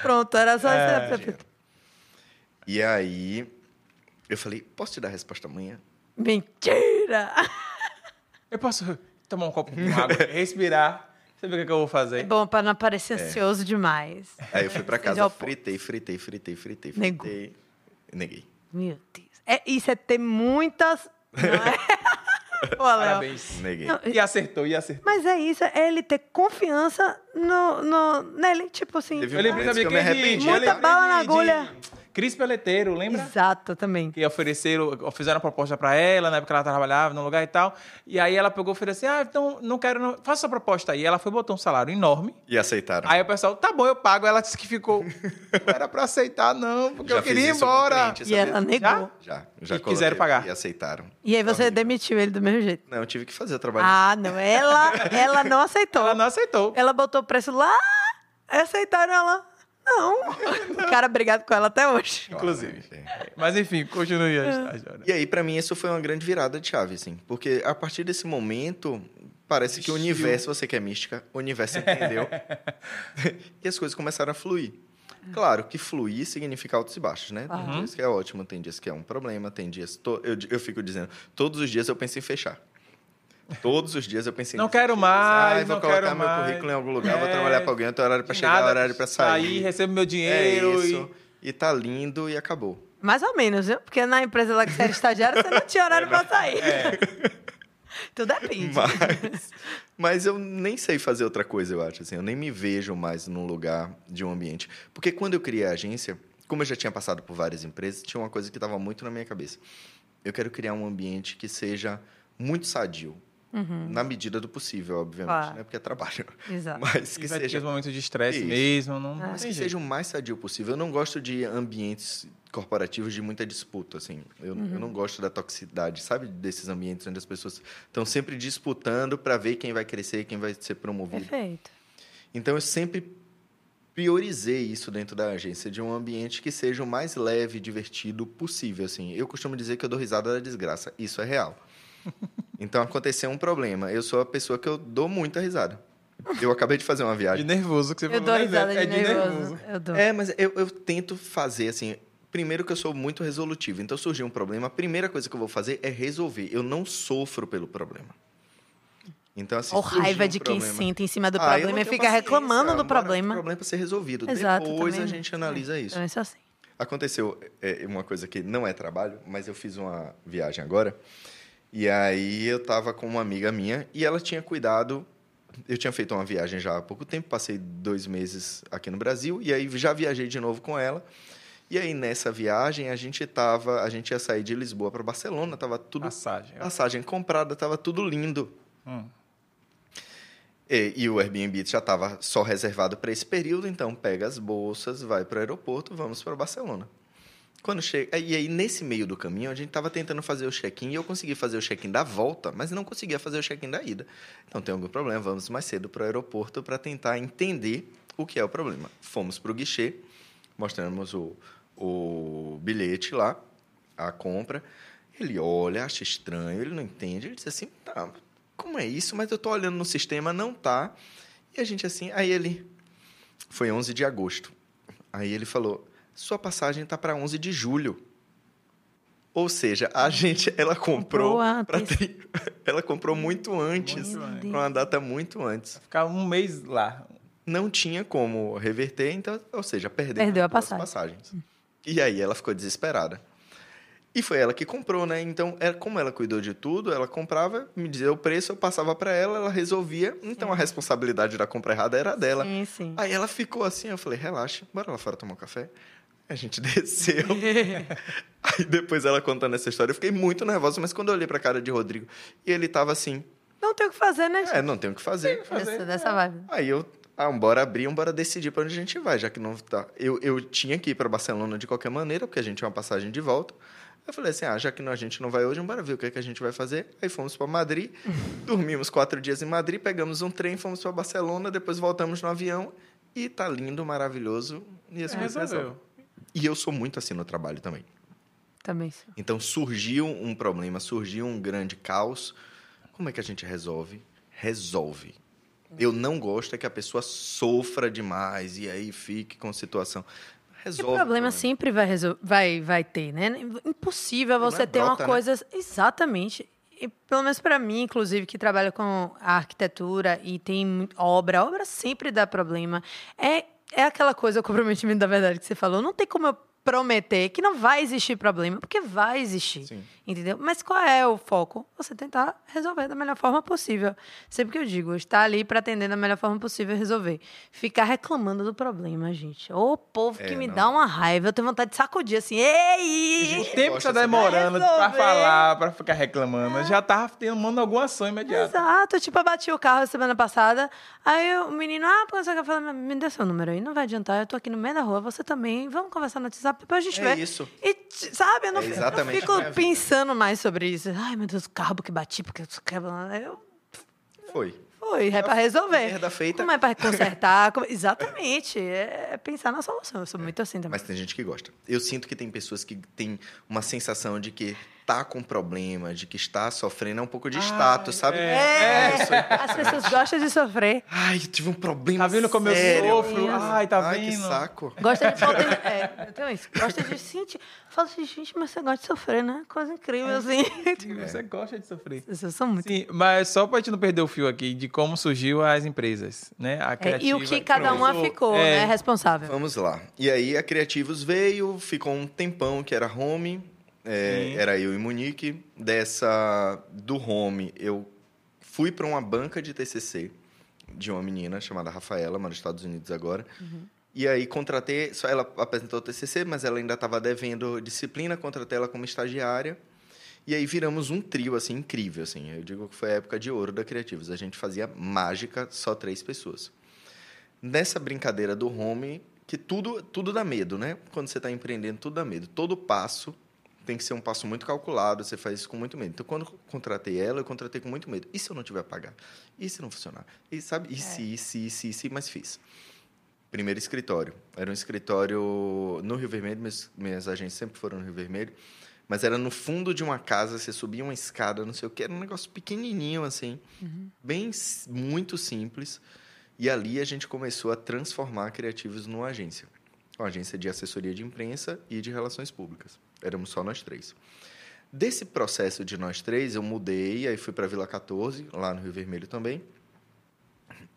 Pronto, era só isso. E aí, eu falei, posso te dar a resposta amanhã? Mentira! Eu posso tomar um copo de água, respirar. Sabe o que, que eu vou É fazer? bom para não parecer ansioso demais. Aí eu fui para casa, fritei, fritei, fritei, fritei, Negou. fritei. Neguei. Meu Deus. É, isso é ter muitas. Não é? Pô, Léo. Parabéns. Neguei. Não, E acertou, e acertou. Mas é isso, é ele ter confiança no, no, nele. Tipo assim. Teve Eu lembrei, momentos sabia que eu me arrependi. Muita bala na de agulha. Cris Peleteiro, lembra? Exato, também. que ofereceram, fizeram proposta para ela, na época ela trabalhava no lugar e tal. E aí ela pegou e ofereceu, ah, então não quero, não. faça a proposta aí. Ela foi botou um salário enorme. E aceitaram. Aí o pessoal, tá bom, eu pago. Ela disse que ficou, não era para aceitar não, porque Já eu queria ir fiz isso com embora. cliente, E ela negou. Já, já E coloquei quiseram pagar. E aceitaram. E aí você demitiu ele do mesmo jeito. Não, eu tive que fazer o trabalho. Ah, não. Ela, ela não aceitou. Ela não aceitou. Ela botou o preço lá, aceitaram ela. Não. O cara brigado com ela até hoje. Inclusive. Mas enfim, continue a história. E aí, pra mim, isso foi uma grande virada de chave, assim. Porque a partir desse momento, parece que o universo, você que é mística, o universo entendeu. e as coisas começaram a fluir. Claro que fluir significa altos e baixos, né? Tem Uhum. dias que é ótimo, tem dias que é um problema, tem dias... to- Eu, eu fico dizendo, todos os dias eu penso em fechar. Todos os dias eu pensei Não quero mais, Ai, vou não colocar quero meu mais. currículo em algum lugar, vou É. trabalhar pra alguém, tem horário pra chegar, Nada, horário pra sair. recebo meu É dinheiro. isso. E tá lindo e acabou. Mais ou menos, viu? Porque na empresa lá que você era estagiário, você não tinha horário pra sair. É. Tudo depende. Mas, mas eu nem sei fazer outra coisa, eu acho. Assim, eu nem me vejo mais num lugar de um ambiente. Porque quando eu criei a agência, como eu já tinha passado por várias empresas, tinha uma coisa que estava muito na minha cabeça. Eu quero criar um ambiente que seja muito sadio. Na medida do possível, obviamente, Uhum. Claro. né? Porque é trabalho. Exato. Mas E que ter seja os momentos de estresse mesmo. Não, É. mas que seja o mais sadio possível. Eu não gosto de ambientes corporativos de muita disputa, assim. Eu, Uhum. eu não gosto da toxicidade, sabe? Desses ambientes onde as pessoas estão sempre disputando para ver quem vai crescer, quem vai ser promovido. Perfeito. Então eu sempre priorizei isso dentro da agência, de um ambiente que seja o mais leve e divertido possível, assim. Eu costumo dizer que eu dou risada da desgraça. Isso é real. Então, aconteceu um problema. Eu sou a pessoa que eu dou muita risada. Eu acabei de fazer uma De viagem. nervoso que você Eu falou. dou né, risada Zé? de, É nervoso. Eu dou. É, mas eu, eu tento fazer, assim... Primeiro que eu sou muito resolutivo. Então, surgiu um problema, a primeira coisa que eu vou fazer é resolver. Eu não sofro pelo problema. Então, assim, Ou raiva um de quem senta em cima do Ah, eu problema e fica reclamando do problema. O problema para ser resolvido. Exato, Depois também. a gente analisa isso. Então, é assim. Aconteceu é, uma coisa que não é trabalho, mas eu fiz uma viagem agora. E aí eu tava com uma amiga minha e ela tinha cuidado. Eu tinha feito uma viagem já há pouco tempo, passei dois meses aqui no Brasil e aí já viajei de novo com ela. E aí nessa viagem a gente tava, a gente ia sair de Lisboa para Barcelona, tava tudo Passagem. passagem comprada, tava tudo lindo. Hum. E, e o Airbnb já estava só reservado para esse período, então pega as bolsas, vai para o aeroporto, vamos para Barcelona. Quando chega, e aí nesse meio do caminho a gente estava tentando fazer o check-in e eu consegui fazer o check-in da volta, mas não conseguia fazer o check-in da ida. Então tem algum problema, vamos mais cedo para o aeroporto para tentar entender o que é o problema. Fomos para o guichê, mostramos o, o bilhete lá, a compra. Ele olha, acha estranho, ele não entende. Ele diz assim: tá, como é isso? Mas eu tô olhando no sistema, não tá. E a gente assim, aí ele. Foi 11 de agosto. Aí ele falou: sua passagem tá para 11 de julho. Ou seja, a gente, ela comprou, Comprou ter- ela comprou muito antes, Muito uma data muito antes. Ficar um mês lá. Não tinha como reverter, então, ou seja, perdeu, Perdeu a passagem. passagens. E aí ela ficou desesperada. E foi ela que comprou, né? Então, é, como ela cuidou de tudo, ela comprava, me dizia o preço, eu passava para ela, ela resolvia. Então, a responsabilidade da compra errada era dela. Sim, sim. Aí ela ficou assim, eu falei, relaxa, bora lá fora tomar um café. A gente desceu. Aí depois ela contando essa história, eu fiquei muito nervosa, mas quando eu olhei pra cara de Rodrigo, e ele tava assim, Não tem o que fazer, né, gente? é, não tem o que fazer. Dessa, dessa vibe. Aí eu, ah, bora abrir, bora decidir para onde a gente vai, já que não tá. Eu, eu tinha que ir para Barcelona de qualquer maneira, porque a gente tinha uma passagem de volta. Eu falei assim, ah, já que não- a gente não vai hoje, bora ver o que, é que a gente vai fazer. Aí fomos para Madrid, dormimos quatro dias em Madrid, pegamos um trem, fomos para Barcelona, depois voltamos no avião e tá lindo, maravilhoso. E as coisas Resolveu. resolvem. E eu sou muito assim no trabalho também. Também sim. Então surgiu um problema, surgiu um grande caos. Como é que a gente resolve? Resolve. Eu não gosto é que a pessoa sofra demais e aí fique com situação. Resolve. o problema sempre vai, vai, vai ter, né? Impossível Não você é ter uma brota, né? coisa. Exatamente. E, pelo menos para mim, inclusive, que trabalha com a arquitetura e tem obra, obra sempre dá problema. É, é aquela coisa, o comprometimento da verdade que você falou. Não tem como eu prometer que não vai existir problema, porque vai existir. Sim. Entendeu? Mas qual é o foco? Você tentar resolver da melhor forma possível. Sempre que eu digo, estar ali para atender da melhor forma possível e resolver. Ficar reclamando do problema, gente. Ô, povo que É, me não. dá uma raiva, eu tenho vontade de sacudir assim. Ei! O tempo que tá demorando pra Resolver. falar, pra ficar reclamando, já tava tomando alguma ação imediata. Exato, tipo, eu bati o carro semana passada, aí o menino, ah, pô, você quer falar, me dê seu número aí, não vai adiantar, eu tô aqui no meio da rua, você também, vamos conversar no WhatsApp, depois a gente É vê. isso. E, sabe, eu não, É fico- exatamente eu minha fico vida. Pensando mais sobre isso. Ai, meu Deus, o carro que bati, porque eu Foi. Foi, é pra resolver. merda feita. Como é pra consertar? como- Exatamente. É pensar na solução. Eu sou muito assim também. Mas tem gente que gosta. Eu sinto que tem pessoas que têm uma sensação de que tá com problema, de que está sofrendo, é um pouco de status, sabe? É, Eu sou as pessoas gostam de sofrer. Ai, eu tive um problema Tá vendo como eu sério. sofro? Ai, tá Ai, que saco. Gosta de falta de, É, eu tenho isso. Gosta de sentir. Fala assim, gente, mas você gosta de sofrer, né? Coisa incrível, assim. Você gosta de sofrer. Eu sou muito. Sim, mas só pra gente não perder o fio aqui de como surgiu as empresas, né? A É, e criativa, o que cada uma ficou, é, né? Responsável. Vamos lá. E aí a Criativos veio, ficou um tempão que era home, é, era eu e Monique. Dessa do home, eu fui para uma banca de TCC de uma menina chamada Rafaela, mora nos Estados Unidos agora. E aí contratei, só ela apresentou o TCC, mas ela ainda estava devendo disciplina, contratei ela como estagiária. E aí viramos um trio assim incrível assim. Eu digo que foi a época de ouro da Criativos. A gente fazia mágica, só três pessoas nessa brincadeira do home, que tudo, tudo dá medo, né? Quando você está empreendendo, tudo dá medo. Todo passo tem que ser um passo muito calculado, você faz isso com muito medo. Então, quando eu contratei ela, eu contratei com muito medo. E se eu não tiver a pagar? E se não funcionar? E sabe? E se, e se, e se, e se, mas fiz. Primeiro escritório. Era um escritório no Rio Vermelho, minhas, minhas agências sempre foram no Rio Vermelho, mas era no fundo de uma casa, você subia uma escada, não sei o que, era um negócio pequenininho assim, bem s- muito simples. E ali a gente começou a transformar criativos numa agência. Uma agência de assessoria de imprensa e de relações públicas. Éramos só nós três. Desse processo de nós três, eu mudei, aí fui para Vila 14, lá no Rio Vermelho também.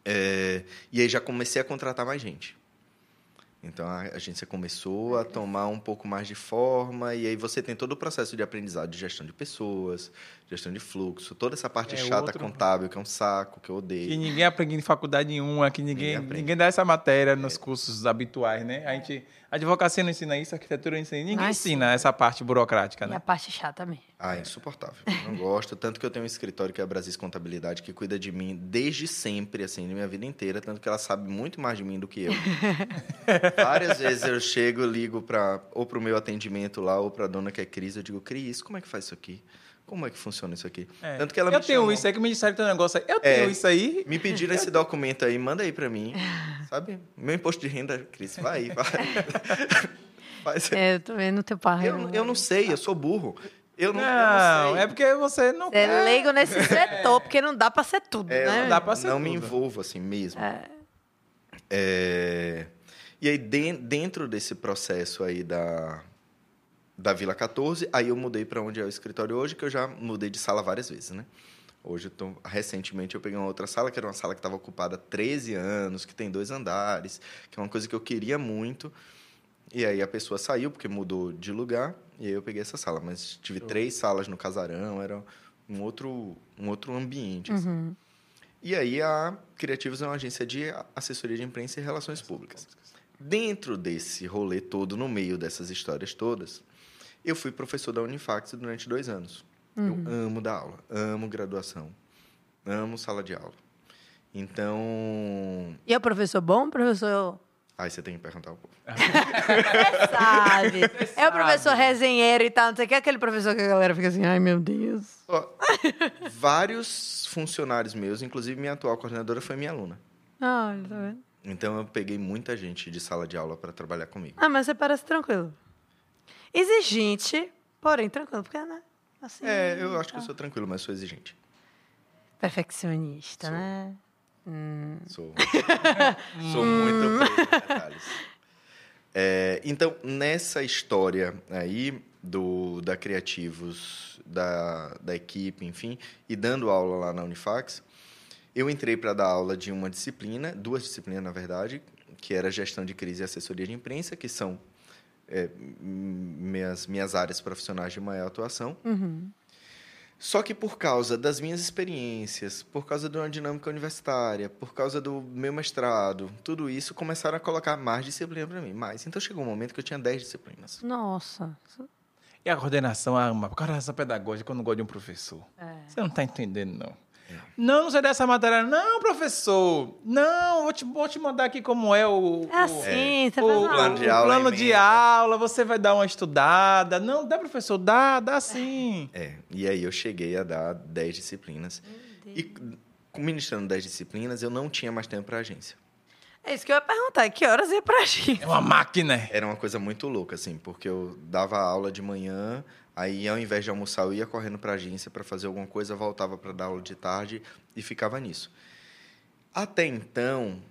É, e aí já comecei a contratar mais gente. Então a agência começou a tomar um pouco mais de forma, e aí você tem todo o processo de aprendizado de gestão de pessoas, gestão de fluxo, toda essa parte É chata outro- contábil, que é um saco, que eu odeio. Que ninguém aprende em faculdade nenhuma, que ninguém, Ninguém ninguém. É. dá essa matéria nos cursos habituais, né? A gente, a advocacia não ensina isso, a arquitetura não ensina, ninguém Ai, ensina essa parte burocrática, E né? a parte chata mesmo. Ah, é insuportável. Não gosto. Tanto que eu tenho um escritório que é a Brasis Contabilidade, que cuida de mim desde sempre, assim, na minha vida inteira. Tanto que ela sabe muito mais de mim do que eu. Várias vezes eu chego, ligo pra, ou para o meu atendimento lá, ou para a dona que é Cris. Eu digo, Cris, como é que faz isso aqui? Como é que funciona isso aqui? É. Tanto que ela eu me tenho chamou- isso aí, que me disseram que tem um negócio aí. Eu É. tenho isso aí. Me pediram esse documento aí, manda aí para mim. Sabe? Meu imposto de renda, Cris, vai aí, vai. Faz. É, eu tô vendo teu pai. Eu, não- eu não sei, eu sou burro. Eu não, eu Não, não sei. é porque você não Você é leigo nesse setor, porque não dá pra ser tudo, É, né? não dá pra ser não me tudo. envolvo assim mesmo. É, E aí, den- dentro desse processo aí da, da Vila 14, aí eu mudei para onde é o escritório hoje, que eu já mudei de sala várias vezes, né? Hoje, eu tô, recentemente, eu peguei uma outra sala, que era uma sala que estava ocupada há 13 anos, que tem dois andares, que é uma coisa que eu queria muito. E aí a pessoa saiu, porque mudou de lugar, e aí eu peguei essa sala. Mas tive três salas no casarão, era um outro, um outro ambiente. assim. Uhum. E aí a Criativos é uma agência de assessoria de imprensa e relações públicas. Dentro desse rolê todo, no meio dessas histórias todas, eu fui professor da Unifax durante dois anos. Eu amo dar aula, amo graduação, amo sala de aula. Então, E é o professor bom, professor? aí você tem que perguntar um pouco. Você sabe. É o professor resenheiro e tal, não sei o que. Aquele professor que a galera fica assim, ai meu Deus. Ó, vários funcionários meus, inclusive minha atual coordenadora foi minha aluna. Ah, tá vendo? Então eu peguei muita gente de sala de aula para trabalhar comigo. Ah, mas você parece tranquilo. Exigente, porém tranquilo, porque, né? Assim, É, eu acho que eu sou tranquilo, mas sou exigente. Perfeccionista, Sou. né? Hum. Sou, sou muito preso detalhes. É, então, nessa história aí do da Criativos, da, da equipe, enfim, e dando aula lá na Unifax, eu entrei para dar aula de uma disciplina, duas disciplinas, na verdade, que era gestão de crise e assessoria de imprensa, que são é, minhas, minhas áreas profissionais de maior atuação. Uhum. Só que por causa das minhas experiências, por causa de uma dinâmica universitária, por causa do meu mestrado, tudo isso começaram a colocar mais disciplina para mim. Mais. Então chegou um momento que eu tinha 10 disciplinas. Nossa. E a coordenação, a uma coordenação pedagógica, eu não gosto de um professor. É. Você não está entendendo, não. Não, não sei dessa matéria. Não, professor. Não, vou te, vou te mandar aqui como é o. É assim, você o, faz o uma plano de o aula plano de aula, você vai dar uma estudada. Não, dá, professor, dá, dá sim. É. E aí eu cheguei a dar 10 disciplinas. E ministrando 10 disciplinas, eu não tinha mais tempo para agência. É isso que eu ia perguntar. Que horas ia pra gente? É uma máquina. Era uma coisa muito louca, assim, porque eu dava aula de manhã, aí ao invés de almoçar, eu ia correndo para a agência para fazer alguma coisa, voltava para dar aula de tarde e ficava nisso. Até então,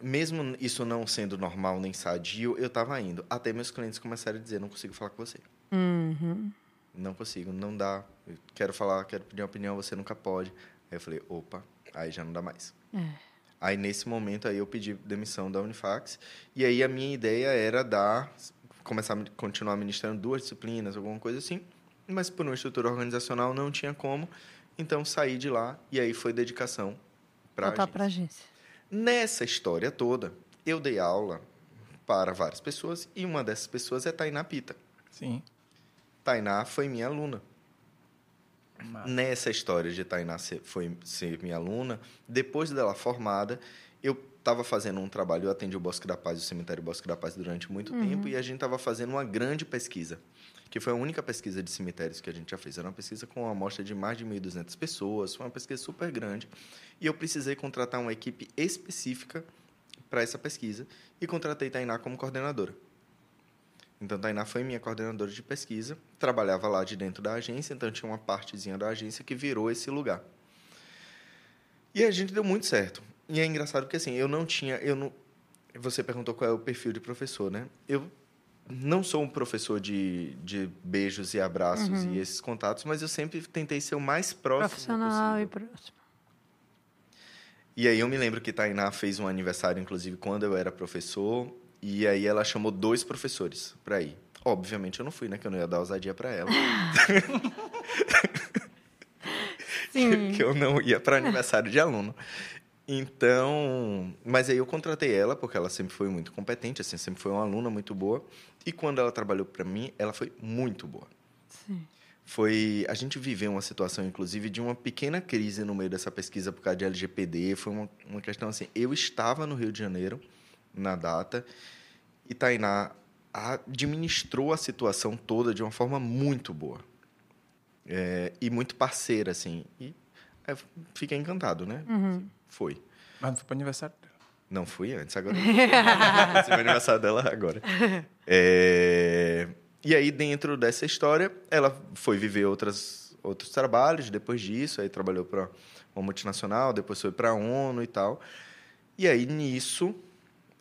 mesmo isso não sendo normal nem sadio, eu estava indo. Até meus clientes começaram a dizer: não consigo falar com você. Uhum. Não consigo, não dá. Eu quero falar, quero pedir uma opinião, você nunca pode. Aí eu falei: opa, aí já não dá mais. É. Aí, nesse momento, aí eu pedi demissão da Unifax. E aí, a minha ideia era dar... Começar a continuar ministrando duas disciplinas, alguma coisa assim. Mas, por uma estrutura organizacional, não tinha como. Então, saí de lá. E aí, foi dedicação para Voltar pra agência. Nessa história toda, eu dei aula para várias pessoas. E uma dessas pessoas é Tainá Pita. Sim. Tainá foi minha aluna. Massa. Nessa história de Tainá ser, foi, ser minha aluna, depois dela formada, eu estava fazendo um trabalho, eu atendi o Bosque da Paz, o cemitério Bosque da Paz durante muito tempo, e a gente estava fazendo uma grande pesquisa, que foi a única pesquisa de cemitérios que a gente já fez. Era uma pesquisa com uma amostra de mais de 1.200 pessoas, foi uma pesquisa super grande, e eu precisei contratar uma equipe específica para essa pesquisa e contratei Tainá como coordenadora. Então, Tainá foi minha coordenadora de pesquisa, trabalhava lá de dentro da agência, então tinha uma partezinha da agência que virou esse lugar. E a gente deu muito certo. E é engraçado porque, assim, eu não tinha... Eu não, você perguntou qual é o perfil de professor, né? Eu não sou um professor de, de beijos e abraços uhum. e esses contatos, mas eu sempre tentei ser o mais próximo Profissional possível. e próximo. E aí eu me lembro que Tainá fez um aniversário, inclusive, quando eu era professor, e aí ela chamou dois professores para ir. Obviamente eu não fui, né? Que eu não ia dar ousadia para ela. Sim. que eu não ia para aniversário de aluno. Então, mas aí eu contratei ela porque ela sempre foi muito competente, assim, sempre foi uma aluna muito boa. E quando ela trabalhou para mim, ela foi muito boa. Sim. Foi, a gente viveu uma situação inclusive de uma pequena crise no meio dessa pesquisa por causa de LGPD, foi uma, uma questão assim, eu estava no Rio de Janeiro na data e Tainá administrou a situação toda de uma forma muito boa. É, e muito parceira assim. E é, fiquei encantado, né? Uhum. Foi. Mas não foi para aniversário dela. Não fui antes, agora. Esse aniversário dela agora. É... E aí, dentro dessa história, ela foi viver outras, outros trabalhos depois disso. Aí trabalhou para uma multinacional, depois foi para a ONU e tal. E aí, nisso,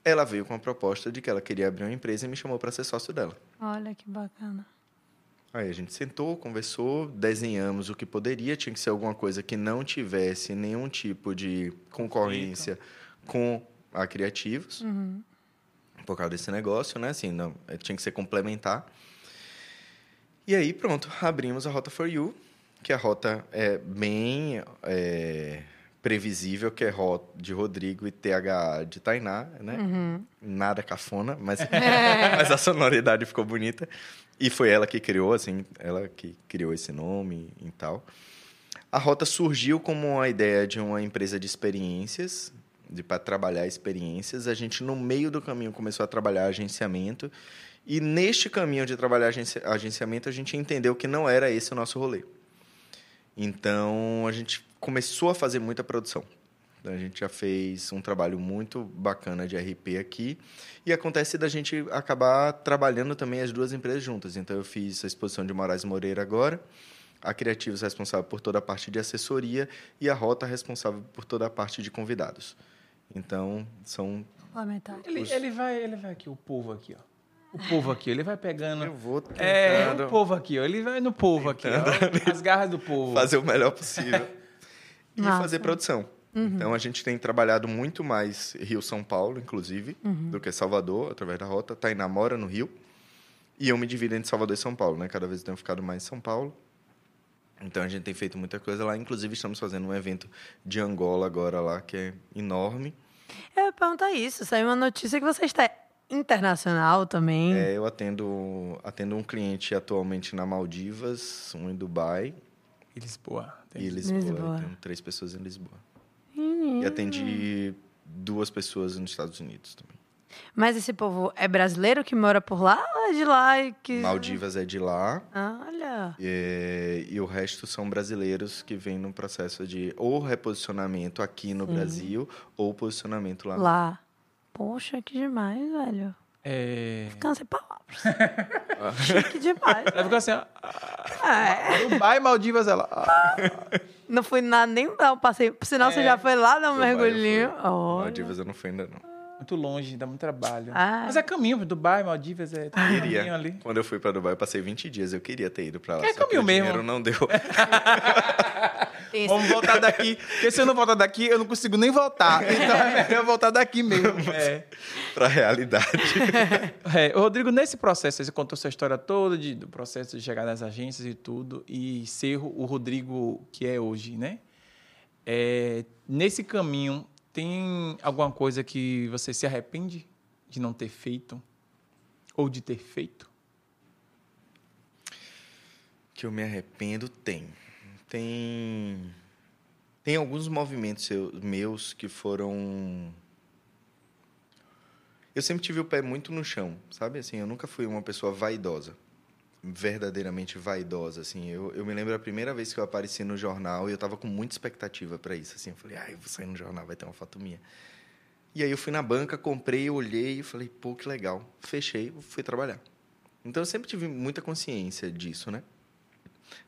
ela veio com a proposta de que ela queria abrir uma empresa e me chamou para ser sócio dela. Olha que bacana. Aí a gente sentou, conversou, desenhamos o que poderia, tinha que ser alguma coisa que não tivesse nenhum tipo de concorrência com a Criativos, uhum. por causa desse negócio, né? Assim, não, eh, tinha que ser complementar. E aí, pronto, abrimos a Rota for You, que a rota é bem é, previsível, que é Rota de Rodrigo e THA de Tainá, né? Uhum. Nada cafona, mas, mas a sonoridade ficou bonita. E foi ela que criou, assim, ela que criou esse nome e tal. A Rota surgiu como uma ideia de uma empresa de experiências, de para trabalhar experiências. A gente, no meio do caminho, começou a trabalhar agenciamento. E neste caminho de trabalhar agenci agenciamento, a gente entendeu que não era esse o nosso rolê. Então, a gente começou a fazer muita produção. A gente já fez um trabalho muito bacana de RP aqui. E acontece da gente acabar trabalhando também as duas empresas juntas. Então, eu fiz a exposição de Moraes Moreira agora. A Criativos responsável por toda a parte de assessoria e a Rota responsável por toda a parte de convidados. Então, são... Ele, os... ele, vai, ele vai aqui, o povo aqui, ó. O povo aqui, ele vai pegando. Eu vou tentando. É, o povo aqui, ó. Ele vai no povo tentando aqui, ó. As garras do povo. Fazer o melhor possível. e Nossa. fazer produção. Uhum. Então a gente tem trabalhado muito mais Rio-São Paulo, inclusive, uhum. do que Salvador, através da rota. Tainá mora no Rio. E eu me divido entre Salvador e São Paulo, né? Cada vez eu tenho ficado mais em São Paulo. Então a gente tem feito muita coisa lá. Inclusive, estamos fazendo um evento de Angola agora lá, que é enorme. Eu ia perguntar isso. Saiu uma notícia que você está internacional também. É, eu atendo, atendo um cliente atualmente na Maldivas, um em Dubai. E Lisboa. Tem. E Lisboa. Lisboa. Tenho três pessoas em Lisboa. Hum. E atendi duas pessoas nos Estados Unidos também. Mas esse povo é brasileiro que mora por lá ou é de lá? E que... Maldivas é de lá. Olha. E, e o resto são brasileiros que vêm no processo de ou reposicionamento aqui no Sim. Brasil ou posicionamento lá. Lá. Poxa, que demais, velho. É... Ficando sem palavras. Chique demais. Ela ficou assim, ó. É. Dubai, Maldivas, ela. Não fui nada, nem dar um passeio. Sinal, é. você já foi lá dar um Dubai mergulhinho. Maldivas eu não fui ainda, não. Muito longe, dá muito trabalho. Ah. Mas é caminho para Dubai, Maldivas, é queria. ali. Quando eu fui para Dubai, eu passei 20 dias. Eu queria ter ido para lá. É caminho mesmo. O dinheiro não deu. Vamos voltar daqui. Porque se eu não voltar daqui, eu não consigo nem voltar. Então é melhor voltar daqui mesmo. É. Para a realidade. É. Rodrigo, nesse processo, você contou sua história toda de, do processo de chegar nas agências e tudo, e ser o Rodrigo que é hoje, né? É, nesse caminho, tem alguma coisa que você se arrepende de não ter feito? Ou de ter feito? Que eu me arrependo, tem. Tem. Tem alguns movimentos meus que foram. Eu sempre tive o pé muito no chão, sabe? Assim, eu nunca fui uma pessoa vaidosa verdadeiramente vaidosa, assim. Eu, eu me lembro a primeira vez que eu apareci no jornal e eu estava com muita expectativa para isso, assim. Eu falei, ai, ah, vou sair no jornal, vai ter uma foto minha. E aí eu fui na banca, comprei, olhei e falei, pô, que legal. Fechei, fui trabalhar. Então eu sempre tive muita consciência disso, né?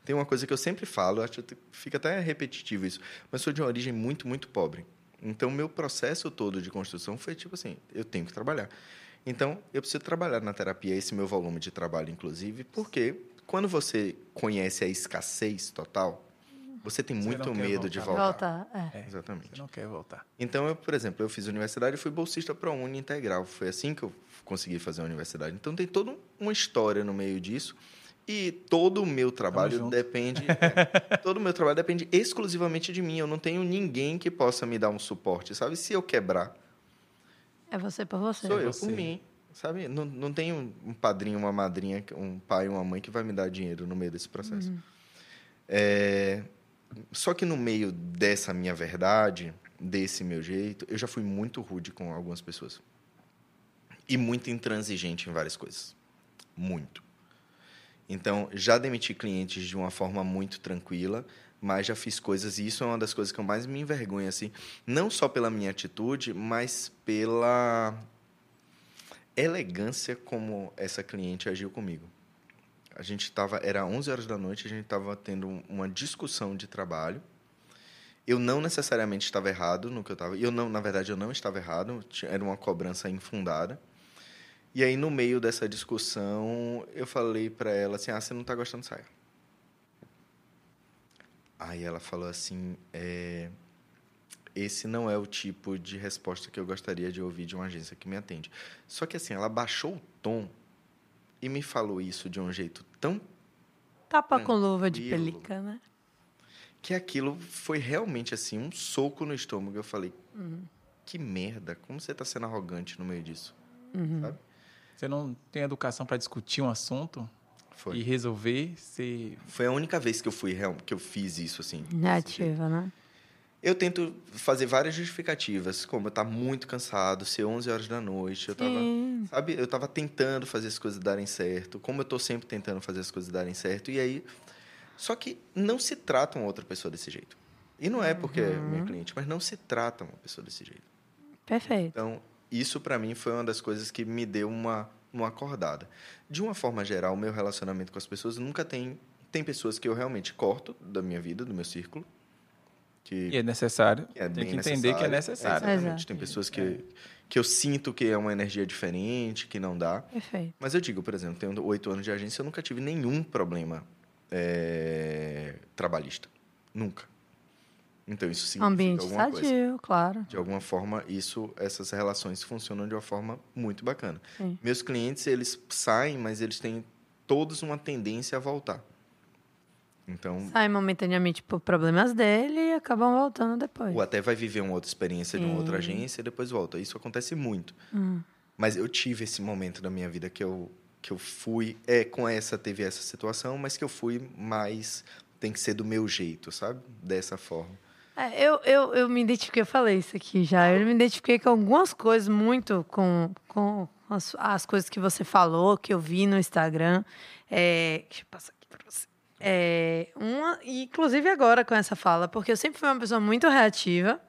Tem uma coisa que eu sempre falo, acho que fica até repetitivo isso, mas sou de uma origem muito, muito pobre. Então meu processo todo de construção foi tipo assim, eu tenho que trabalhar. Então eu preciso trabalhar na terapia, esse meu volume de trabalho inclusive, porque quando você conhece a escassez total, você tem Você muito medo de voltar. voltar. Voltar, é. É, Exatamente. Você não quer voltar. Então, eu, por exemplo, eu fiz universidade e fui bolsista para a Uni Integral. Foi assim que eu consegui fazer a universidade. Então, tem toda uma história no meio disso. E todo o meu trabalho depende... é, todo o meu trabalho depende exclusivamente de mim. Eu não tenho ninguém que possa me dar um suporte, sabe? Se eu quebrar, É você por você. sou eu você. por mim, sabe? Não, não tenho um padrinho, uma madrinha, um pai, uma mãe que vai me dar dinheiro no meio desse processo. É, Só que no meio dessa minha verdade, desse meu jeito, eu já fui muito rude com algumas pessoas. E muito intransigente em várias coisas. Muito. Então, já demiti clientes de uma forma muito tranquila, mas já fiz coisas, e isso é uma das coisas que eu mais me envergonho, assim, não só pela minha atitude, mas pela elegância como essa cliente agiu comigo. A gente estava, era 11 horas da noite, a gente estava tendo um- uma discussão de trabalho. Eu não necessariamente estava errado no que eu estava. Eu não, na verdade, eu não estava errado. Era uma cobrança infundada. E aí, no meio dessa discussão, eu falei para ela assim: "Ah, você não está gostando, saia". Aí ela falou assim: é, esse não é o tipo de resposta que eu gostaria de ouvir de uma agência que me atende. Só que assim, ela baixou o tom e me falou isso de um jeito tão Tapa com luva de pelica, né? que aquilo foi realmente assim um soco no estômago. Eu falei, que merda, como você está sendo arrogante no meio disso? Sabe? Você não tem educação para discutir um assunto Foi. e resolver. Você... Foi a única vez que eu fui real- que eu fiz isso assim. Nativa, né? Eu tento fazer várias justificativas, como eu estar muito cansado, ser 11 horas da noite, eu tava, Sim. sabe, eu tava tentando fazer as coisas darem certo, como eu tô sempre tentando fazer as coisas darem certo, e aí só que não se trata uma outra pessoa desse jeito. E não é porque é minha cliente, mas não se trata uma pessoa desse jeito. Perfeito. Então, isso para mim foi uma das coisas que me deu uma, uma acordada. De uma forma geral, o meu relacionamento com as pessoas nunca tem. Tem pessoas que eu realmente corto da minha vida, do meu círculo. Que E é necessário. é tem que entender que é necessário. necessário. exatamente. Exato. Tem pessoas que, que eu sinto que é uma energia diferente, que não dá. Perfeito. Mas eu digo, por exemplo, tenho oito anos de agência, eu nunca tive nenhum problema é, trabalhista. Nunca. Então, isso significa Ambiente alguma coisa. sadio, claro. De alguma forma, isso, essas relações funcionam de uma forma muito bacana. Sim. Meus clientes, eles saem, mas eles têm todos uma tendência a voltar. Então, Sai momentaneamente por problemas dele e acabam voltando depois. ou até vai viver uma outra experiência de uma outra Sim. agência e depois volta. Isso acontece muito. Hum. Mas eu tive esse momento da minha vida que eu, que eu fui, é, com essa, teve essa situação, mas que eu fui mais, tem que ser do meu jeito, sabe? Dessa forma. É, eu, eu, eu me identifiquei, eu falei isso aqui já. Eu me identifiquei com algumas coisas muito com, com as, as coisas que você falou, que eu vi no Instagram. É, deixa eu passar aqui para você. É, uma, inclusive agora com essa fala, porque eu sempre fui uma pessoa muito reativa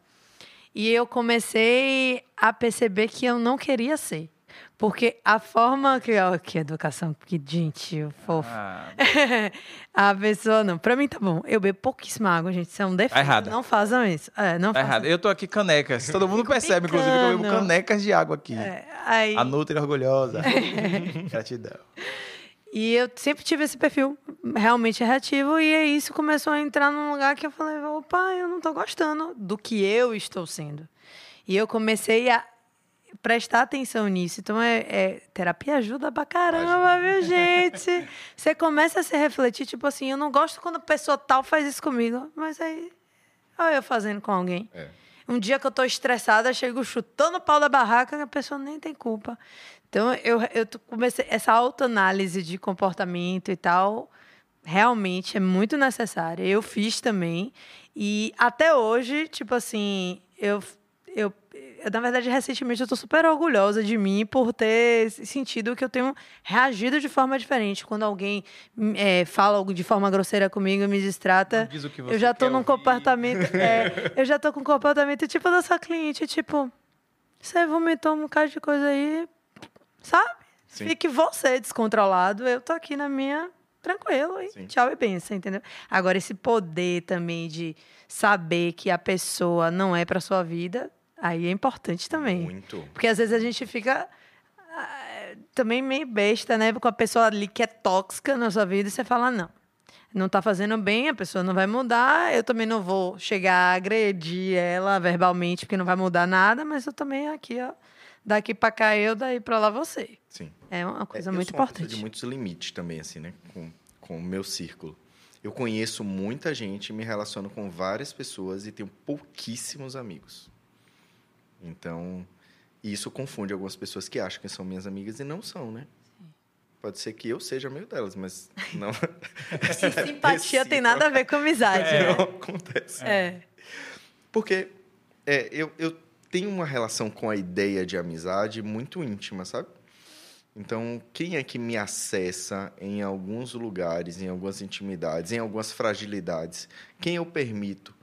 e eu comecei a perceber que eu não queria ser. Porque a forma que. ó, que educação, que gentil, fofo. Ah, a pessoa, não. Pra mim tá bom. Eu bebo pouquíssima água, gente. Isso é um defeito. errado. Não façam isso. É, não tá façam. errado. Eu tô aqui canecas. Todo mundo percebe, inclusive, que eu bebo picando. canecas de água aqui. É, aí, A Nutri orgulhosa. Gratidão. e eu sempre tive esse perfil realmente reativo. E aí isso começou a entrar num lugar que eu falei: opa, eu não tô gostando do que eu estou sendo. E eu comecei a prestar atenção nisso. Então, é, é- terapia ajuda pra caramba, viu, gente? Você começa a se refletir, tipo assim, eu não gosto quando a pessoa tal faz isso comigo. Mas aí, olha eu fazendo com alguém. É. Um dia que eu tô estressada, chego chutando o pau da barraca, a pessoa nem tem culpa. Então, eu, eu comecei essa autoanálise de comportamento e tal, realmente é muito necessária. Eu fiz também. E até hoje, tipo assim, eu, eu, eu, na verdade, recentemente eu tô super orgulhosa de mim por ter sentido que eu tenho reagido de forma diferente. Quando alguém é, fala algo de forma grosseira comigo e me distrata, eu já tô num ouvir. comportamento. é, eu já tô com um comportamento tipo da sua cliente, tipo. Você vomitou um bocado de coisa aí, sabe? Sim. Fique você descontrolado, eu tô aqui na minha tranquilo e Sim. tchau e benção, entendeu? Agora esse poder também de saber que a pessoa não é para sua vida, aí é importante também. Muito. Porque às vezes a gente fica ah, também meio besta, né? Com a pessoa ali que é tóxica na sua vida e você fala, não. Não tá fazendo bem, a pessoa não vai mudar, eu também não vou chegar a agredir ela verbalmente, porque não vai mudar nada, mas eu também aqui, ó, daqui pra cá eu, daí pra lá você. Sim. É uma coisa É, muito eu sou importante. de muitos limites também, assim, né? Com, com o meu círculo. Eu conheço muita gente, me relaciono com várias pessoas e tenho pouquíssimos amigos. Então, isso confunde algumas pessoas que acham que são minhas amigas e não são, né? Pode ser que eu seja amigo delas, mas não. E simpatia tem nada a ver com amizade, Não né? acontece. É. Porque é, eu, eu tenho uma relação com a ideia de amizade muito íntima, sabe? Então, quem é que me acessa em alguns lugares, em algumas intimidades, em algumas fragilidades? Quem eu permito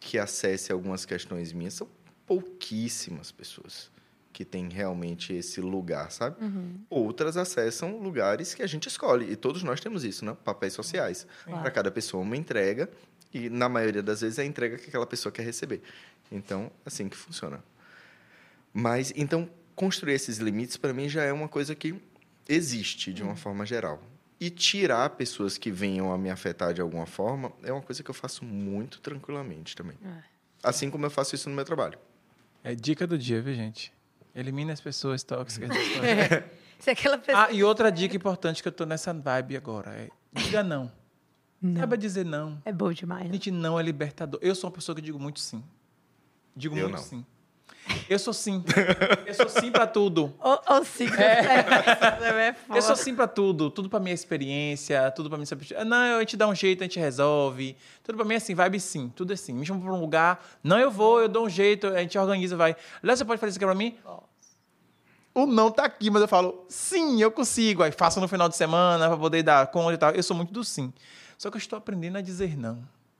que acesse algumas questões minhas? São pouquíssimas pessoas que têm realmente esse lugar, sabe? Outras acessam lugares que a gente escolhe. E todos nós temos isso, né? Papéis sociais. Claro. Para cada pessoa, uma entrega. E, na maioria das vezes, é a entrega que aquela pessoa quer receber. Então, assim que funciona. Mas, então, construir esses limites, para mim, já é uma coisa que existe, de uma forma geral. E tirar pessoas que venham a me afetar de alguma forma é uma coisa que eu faço muito tranquilamente também. Assim como eu faço isso no meu trabalho. É dica do dia, viu, gente? Elimine as pessoas tóxicas. Se aquela pessoa. ah, e outra dica importante que eu tô nessa vibe agora é diga não. Não. Saiba dizer não. É bom demais. né? Gente, não é libertador. Eu sou uma pessoa que digo muito sim. Digo Eu muito não. sim. Eu sou sim. Eu sou sim pra tudo. Ou, ou sim, é. é foda. Eu sou sim pra tudo. Tudo pra minha experiência, tudo pra mim. Não, a gente dá um jeito, a gente resolve. Tudo pra mim é assim, vibe sim. Tudo é sim. Me chama pra um lugar. Não, eu vou, eu dou um jeito, a gente organiza, vai. Léo, você pode fazer isso aqui pra mim? O não tá aqui, mas eu falo, sim, eu consigo. Aí faço no final de semana pra poder dar conta e tal. Eu sou muito do sim. Só que eu estou aprendendo a dizer não.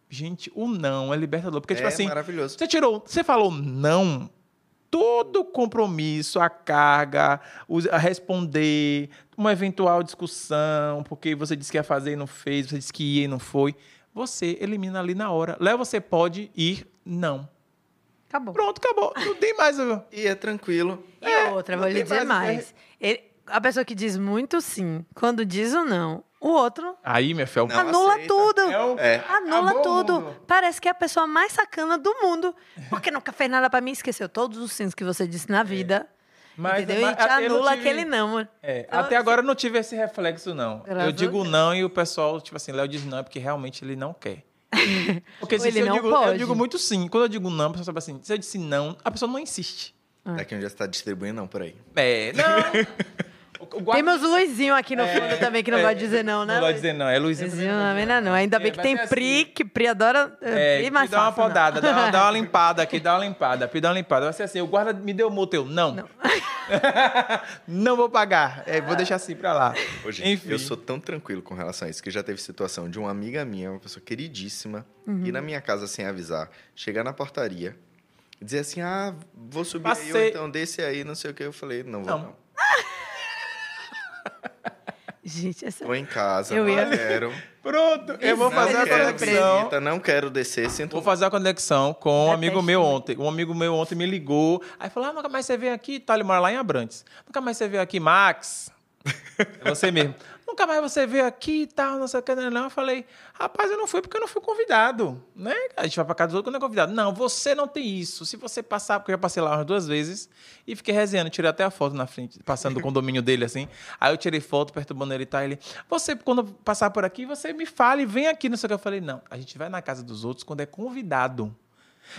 Gente, o não é libertador. Porque, tipo é assim, maravilhoso. você tirou, você falou não, todo o compromisso, a carga, a responder, uma eventual discussão, porque você disse que ia fazer e não fez, você disse que ia e não foi, você elimina ali na hora. Léo, você pode ir, não. Acabou. Pronto, acabou. Não tem mais. E é tranquilo. E outra, não vou lhe dizer mais- mais. Ele- a pessoa que diz muito sim, quando diz o não, o outro Aí, minha fé, Não anula aceita. tudo. É É. Anula Acabou tudo. Parece que é a pessoa mais sacana do mundo. Porque nunca fez nada pra mim, esqueceu todos os sims que você disse na vida. Mas- entendeu? mas e te eu não anula tive- aquele não. mano. É, Então, até agora eu não tive esse reflexo, não. Graças eu digo Deus. não e o pessoal, tipo assim, Léo diz não é porque realmente ele não quer. Porque se ele eu, não digo, eu pode. digo muito sim. Quando eu digo não, a pessoa sabe assim, se eu disse não, a pessoa não insiste. Daqui onde já está distribuindo, não, por aí. É, não. O- o guarda- Temos Luizinho aqui no fundo também, que não é, gosta de dizer não, né? Não gosta de dizer não, é Luizinho. Luizinho não, ainda não. Ainda bem É, que vai tem Pri, assim. que Pri adora. É, Pri que mais dá uma fácil, não. podada, dá uma, dá uma limpada aqui, dá uma limpada, Pri, dá uma limpada. Vai ser assim, o guarda me deu multa, eu, não. Não, vou pagar, é, vou deixar assim pra lá. Hoje, Enfim. eu sou tão tranquilo com relação a isso que já teve situação de uma amiga minha, uma pessoa queridíssima, Uhum. ir na minha casa sem avisar, chegar na portaria dizer assim: ah, vou subir aí, ou Passei. então desce aí, não sei o que. Eu falei: não vou, Não. não. Gente, essa... Tô em casa, Eu não ia- quero. Pronto, eu vou fazer a conexão. visita, não quero descer, sinto Vou fazer a conexão com um amigo meu ontem. Um amigo meu ontem me ligou. Aí falou: Ah, nunca mais você veio aqui. Tá, ele mora lá em Abrantes. Nunca mais você veio aqui, Max. É você mesmo. Nunca mais você veio aqui e tal, não sei o que, não, não. Eu falei, rapaz, eu não fui porque eu não fui convidado, né? A gente vai pra casa dos outros quando é convidado. Não, você não tem isso. Se você passar, porque eu já passei lá umas duas vezes e fiquei resenhando, tirei até a foto na frente, passando do condomínio dele, assim. Aí eu tirei foto, perturbando ele e tal. Ele, você, quando passar por aqui, você me fale, vem aqui, não sei o que. Eu falei, não, a gente vai na casa dos outros quando é convidado.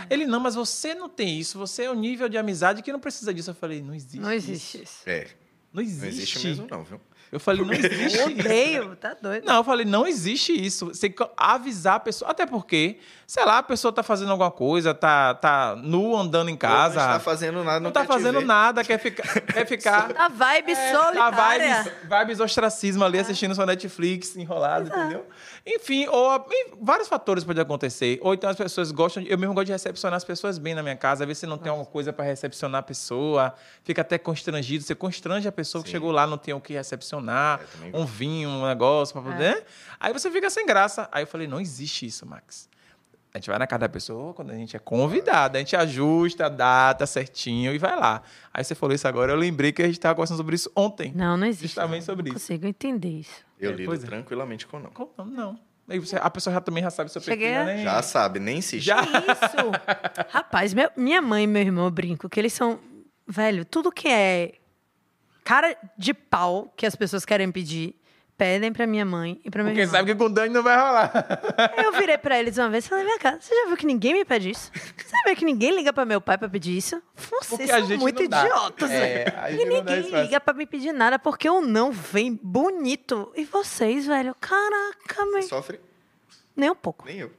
Ele, não, mas você não tem isso, você é um nível de amizade que não precisa disso. Eu falei, não existe. Não existe isso. isso. É. Não existe. Não existe mesmo, não, viu? Eu falei, não existe Eu isso. odeio, tá doido. Não, eu falei, não existe isso. Você tem que avisar a pessoa. Até porque, sei lá, a pessoa tá fazendo alguma coisa, tá, tá nu andando em casa. Não está fazendo nada, não não tá quer te fazendo ver. nada, quer ficar. quer ficar A vibe a solitária. vibes, vibes ostracismo ali, assistindo sua Netflix enrolado, entendeu? Enfim, ou vários fatores podem acontecer. Ou então as pessoas gostam, de- eu mesmo gosto de recepcionar as pessoas bem na minha casa, ver se não tem alguma coisa para recepcionar a pessoa, fica até constrangido, você constrange a pessoa que Sim. chegou lá, não tem o que recepcionar, É, também um vinho, um negócio para poder. né? Aí você fica sem graça. Aí eu falei, não existe isso, Max. A gente vai na casa da pessoa quando a gente é convidado, a gente ajusta a data certinho e vai lá. Aí você falou isso agora, eu lembrei que a gente estava conversando sobre isso ontem. Não, não existe. Justamente não. sobre Não isso. consigo entender isso. Eu É, lido é. tranquilamente com não. Como não? Não. Aí você- a pessoa já também já sabe seu Cheguei perfil, a- né? Já sabe, nem insiste. Já. Isso! Rapaz, meu- minha mãe e meu irmão eu brinco que eles são. Velho, tudo que é cara de pau que as pessoas querem pedir, pedem pra minha mãe e pra meu Porque irmão. sabe que com o Dani não vai rolar. Eu virei pra eles uma vez e falei: Minha cara, você já viu que ninguém me pede isso? Você já viu que ninguém liga pra meu pai pra pedir isso? Vocês são muito idiotas, velho. E ninguém liga pra me pedir nada porque o não vem bonito. E vocês, velho, caraca, meu. Sofre Nem um pouco. nem eu.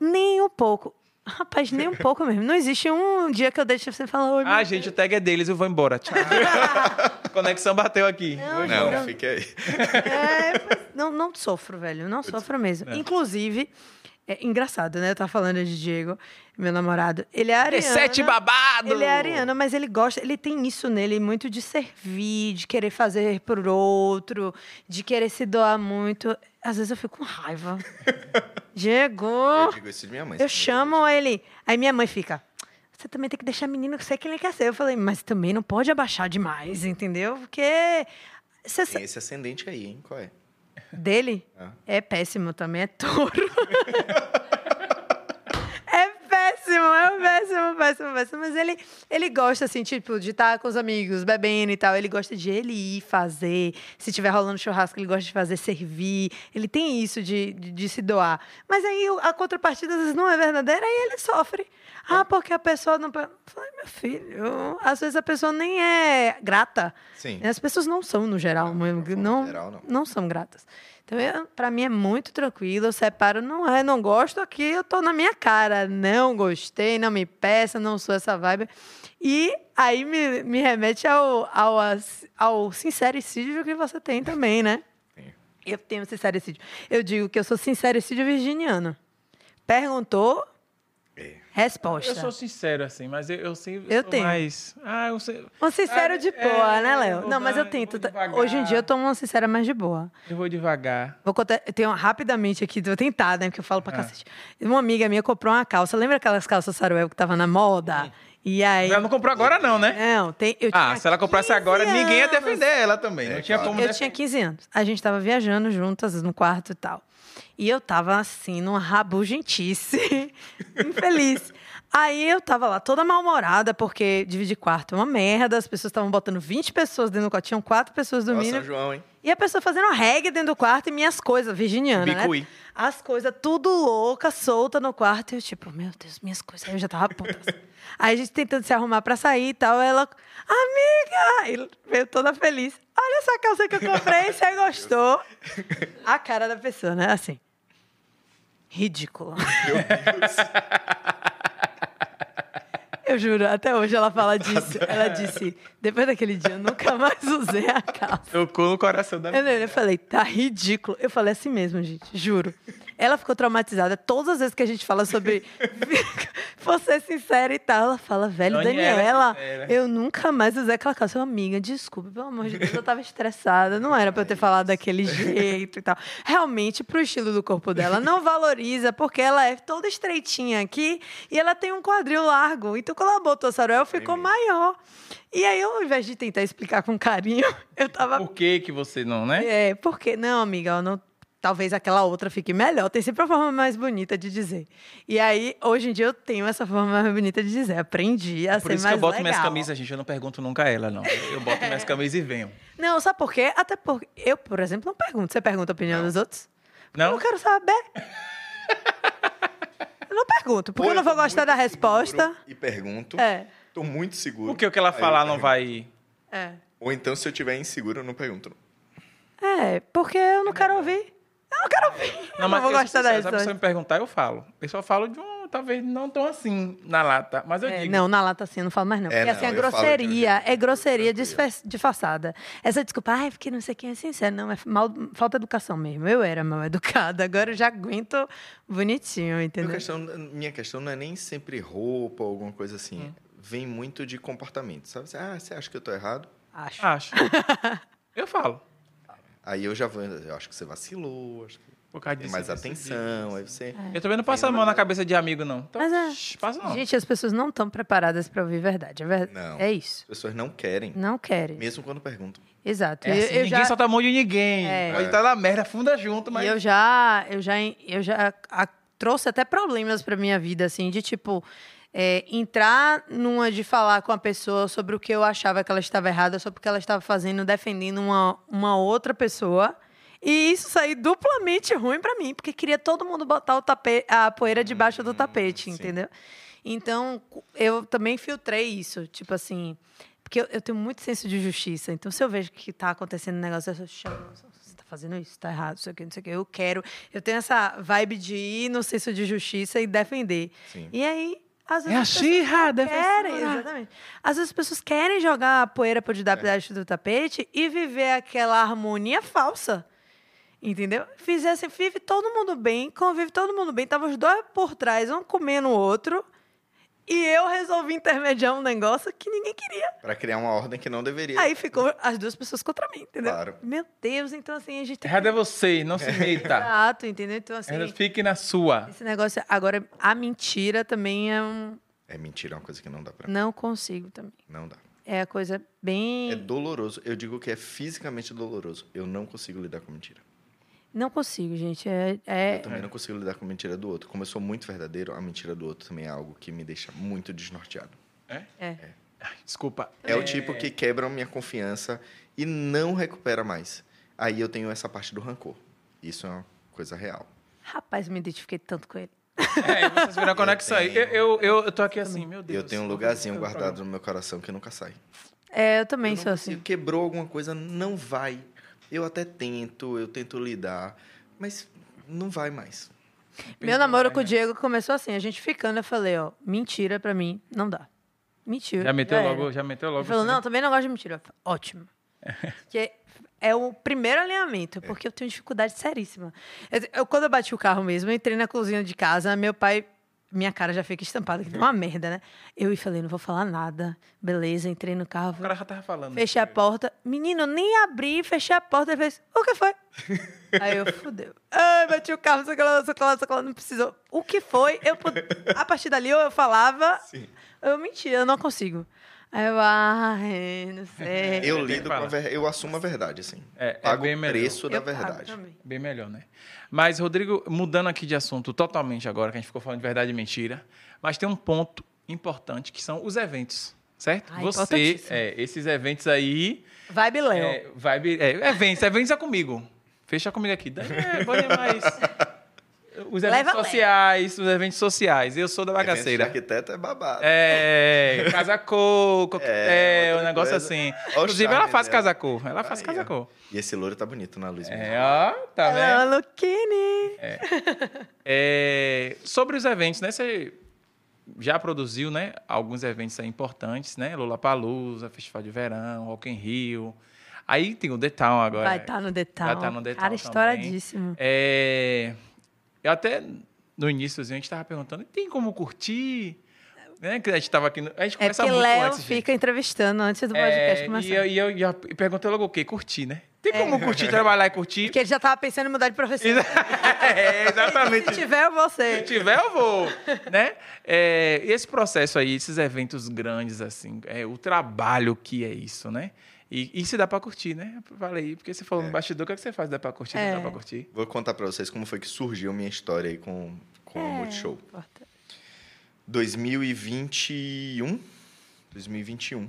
Nem um pouco. Rapaz, nem um pouco mesmo. Não existe um dia que eu deixe você falar, oi, Ah, meu gente, o tag é deles, eu vou embora. Tchau. Conexão bateu aqui. Não, Não, Não. fique aí. É, não, não sofro, velho. Não sofro mesmo. Inclusive, é engraçado, né? Eu tava falando de Diego, meu namorado. Ele é ariano. Sete babado! Ele é ariano, mas ele gosta, ele tem isso nele muito de servir, de querer fazer por outro, de querer se doar muito. Às vezes eu fico com raiva. Diego! Eu digo isso de minha mãe. Eu chamo ele. Aí minha mãe fica. Você também tem que deixar menino ser quem ele quer ser. Eu falei, mas também não pode abaixar demais, entendeu? Porque. Você Tem esse ascendente aí, hein? Qual é? Dele Ah. é péssimo também, é touro. é péssimo, é péssimo, péssimo, péssimo. Mas ele, ele gosta, assim, tipo, de estar com os amigos, bebendo e tal. Ele gosta de ele ir fazer. Se tiver rolando churrasco, ele gosta de fazer servir. Ele tem isso de, de, de se doar. Mas aí a contrapartida às vezes não é verdadeira e ele sofre. Ah, porque a pessoa não. Falei, meu filho, às vezes a pessoa nem é grata. Sim. As pessoas não são, no geral. Não, forma não, geral, não. não são gratas. Então, pra mim é muito tranquilo. Eu separo, não é, não gosto aqui, eu tô na minha cara. Não gostei, não me peça, não sou essa vibe. E aí me, me remete ao, ao, ao sincericídio que você tem também, né? Tenho. Eu tenho sincericídio. Eu digo que eu sou sincericídio virginiano. Perguntou. Resposta. Eu sou sincero, assim, mas eu, eu sei. Eu tenho. Mais... Ah, eu sei. Um sincero Ah, de é, boa, né, eu Léo? Não, mas eu tento. tá-. Hoje em dia eu tomo uma sincera mais de boa. Eu vou devagar. Vou contar, eu tenho rapidamente aqui, vou tentar, né? Porque eu falo pra Ah. cacete. Uma amiga minha comprou uma calça. Lembra aquelas calças saruel que tava na moda? E aí. Ela não comprou agora, não, né? Não, tem. Eu Ah, se ela comprasse 15 agora, ninguém ia anos. defender ela também. É, não tinha claro. como Eu defender. tinha 15 anos. A gente tava viajando juntas no quarto e tal. E eu tava assim, numa rabugentice, infeliz. Aí eu tava lá toda mal-humorada, porque dividir quarto é uma merda. As pessoas estavam botando 20 pessoas dentro do quarto, tinham quatro pessoas dormindo. São João, hein? E a pessoa fazendo reggae dentro do quarto e minhas coisas, virginiana, Bicuí. né? As coisas tudo louca, solta no quarto. E eu, tipo, meu Deus, minhas coisas. Aí eu já tava puta. assim. Aí a gente tentando se arrumar pra sair e tal. Ela, amiga! E veio toda feliz. Olha essa calça que eu comprei, você gostou? A cara da pessoa, né? Assim. Ridícula. Eu juro, até hoje ela fala disso. Ela disse, depois daquele dia, eu nunca mais usei a calça. Tocou no coração da Eu, eu falei, tá ridículo. Eu falei assim mesmo, gente, juro. Ela ficou traumatizada todas as vezes que a gente fala sobre vou ser sincera e tal. Ela fala, velho, Daniela, sincera. eu nunca mais usei aquela calça. Amiga, desculpa, pelo amor de Deus, eu tava estressada. Não era pra eu ter falado daquele jeito e tal. Realmente, pro estilo do corpo dela, não valoriza, porque ela é toda estreitinha aqui e ela tem um quadril largo. Então, quando ela botou a saruel, ficou maior. E aí, eu, ao invés de tentar explicar com carinho, eu tava Por que que você não, né? é, porque não, amiga, eu não, talvez aquela outra fique melhor. Tem sempre a forma mais bonita de dizer. E aí, hoje em dia, eu tenho essa forma mais bonita de dizer. Aprendi a Por ser isso que mais eu boto legal. minhas camisas, gente. Eu não pergunto nunca a ela, não. Eu boto minhas camisas e venho. Não, sabe por quê? Até porque eu, por exemplo, não pergunto. Você pergunta a opinião dos outros? Eu Não? não quero saber. eu não pergunto, porque Ou eu não vou gostar da resposta. E pergunto. É, Tô muito seguro. Porque o que ela Aí eu falar não vai... é. Ou então, se eu tiver inseguro, eu não pergunto. É, porque eu não quero ouvir. Eu não quero ouvir. Eu não, vou eu gostar Se a pessoa resposta. me perguntar, eu falo. Eu só falo de um, talvez não tão assim, na lata. Mas eu É, digo. não, na lata assim, eu não falo mais não. É, porque assim, não, é de um grosseria, é grosseria disfarçada. Essa desculpa, ai, porque não sei quem é sincero. Não, é mal, falta de educação mesmo. Eu era mal educada, agora eu já aguento bonitinho, Minha entendeu? questão, minha questão não é nem sempre roupa ou alguma coisa assim. Hum. Vem muito de comportamento. Sabe? Ah, você acha que eu tô errado? Acho. Acho. eu falo. Aí eu já vou. Eu acho que você vacilou, acho que Por causa tem disso, mais disso, atenção. Aí você. Eu também não passo a mão na cabeça de amigo, não. Então, Mas é. shh, passa não. Gente, as pessoas não estão preparadas para ouvir verdade. É, ver... Não. é isso. As pessoas não querem, Não querem. mesmo quando perguntam. Exato. É assim, eu, ninguém já... solta a mão de ninguém. É. Pode estar na merda, funda junto, mas... E eu já, eu já, eu já a- trouxe até problemas para minha vida, assim, de tipo é, entrar numa de falar com a pessoa sobre o que eu achava que ela estava errada, sobre o que ela estava fazendo, defendendo uma, uma outra pessoa. E isso sair duplamente ruim para mim, porque queria todo mundo botar o tape, a poeira debaixo do tapete, sim. entendeu? Então, eu também filtrei isso, tipo assim, porque eu, eu tenho muito senso de justiça. Então, se eu vejo que tá acontecendo um negócio, eu chamo, você tá fazendo isso, tá errado, isso aqui, não sei o que, eu quero. Eu tenho essa vibe de ir no senso de justiça e defender. Sim. E aí, às vezes. É a Xirra, não querem, defensora. exatamente. Às vezes as pessoas querem jogar a poeira por debaixo do tapete e viver aquela harmonia falsa. Entendeu? Fizesse, vive todo mundo bem, convive todo mundo bem. Tava os dois por trás, um comendo o outro. E eu resolvi intermediar um negócio que ninguém queria. Pra criar uma ordem que não deveria. Aí ficou as duas pessoas contra mim, entendeu? Claro. Meu Deus, então assim, a gente tem Errado é você, não se meta. Exato, entendeu? Então assim, Errado, Fique na sua. esse negócio... Agora, a mentira também é um... É mentira, é uma coisa que não dá pra. Não consigo também. Não dá. É a coisa bem... É doloroso. Eu digo que é fisicamente doloroso. Eu não consigo lidar com mentira. Não consigo, gente. É, é- Eu também não consigo lidar com a mentira do outro. Como eu sou muito verdadeiro, a mentira do outro também é algo que me deixa muito desnorteado. É? é. Ai, Desculpa. É o tipo que quebra a minha confiança e não recupera mais. Aí eu tenho essa parte do rancor. Isso é uma coisa real. Rapaz, me identifiquei tanto com ele. É, vocês viram a conexão aí. Eu, tenho- eu, eu, eu tô aqui assim, meu Deus. eu tenho um lugarzinho é guardado no meu coração que nunca sai. É, eu também Eu sou consigo. assim. Quebrou alguma coisa, não vai. Eu até tento, eu tento lidar, mas não vai mais. Meu namoro com o Diego começou assim, a gente ficando, eu falei, ó, mentira pra mim, não dá. Mentira. Já meteu era. logo, já meteu logo. Ele falou, assim, não, também não gosto de mentira. Eu falei, Ótimo. que é o primeiro alinhamento, porque eu tenho dificuldade seríssima. Eu, eu- quando eu bati o carro mesmo, eu entrei na cozinha de casa, meu pai, minha cara já fica estampada, que deu uma merda, né? Eu falei, não vou falar nada. Beleza, entrei no carro, O cara já tava falando. fechei a porta. Menino, nem abri, fechei a porta. Ele fez, o que foi? Aí eu, fudeu. Ai, bati o carro, sei que lá, sei que sei que não precisou. O que foi? Eu, a partir dali, ou eu falava, eu mentia, eu não consigo. Aí eu, ai, não sei. Eu tem que lido com ver... eu assumo a verdade, assim. É, é Pago bem o melhor. preço da Eu verdade. também. Bem melhor, né? Mas, Rodrigo, mudando aqui de assunto totalmente agora, que a gente ficou falando de verdade e mentira, mas tem um ponto importante que são os eventos, certo? Ah, Você, é, esses eventos aí, Vibe Léo. é, vibe, é, eventos, eventos é comigo. Fecha comigo aqui. É, bom demais. Os eventos Leva, leva. sociais, os eventos sociais. Eu sou da Evento de bagaceira. arquiteto é babado. É, casacô, coquetel, É, um outra negócio coisa. assim. Olha Inclusive, ela faz dela. casacô. Ela faz Aí, ó. casacô. E esse louro tá bonito na luz. mesmo. É, ó, tá vendo? Ela, Luquini. É, sobre os eventos, né? Você já produziu, né? Alguns eventos aí importantes, né? Lollapalooza, Festival de Verão, Rock in Rio. Aí tem o The Town agora. Vai estar no detalhe. Vai tá no The Cara, Town estouradíssimo. É, eu até, no início, a gente tava perguntando, tem como curtir? Né? Que a gente tava aqui... no- A gente É conversa muito Léo antes, gente. fica entrevistando antes do podcast É, começar. e eu, e eu, e eu perguntei logo o quê? Curtir, né? Tem como curtir, trabalhar e curtir? Porque ele já tava pensando em mudar de profissão. é, exatamente. Se tiver, Se você. tiver, eu vou, né? É, esse processo aí, esses eventos grandes, assim, é, o trabalho que é isso, né? E, se dá pra curtir, né? Falei, porque você falou no bastidor, o que, é que você faz? Dá pra curtir? É. Não dá pra curtir? Vou contar pra vocês como foi que surgiu minha história aí com, com o Multishow. Importante. 2021. 2021.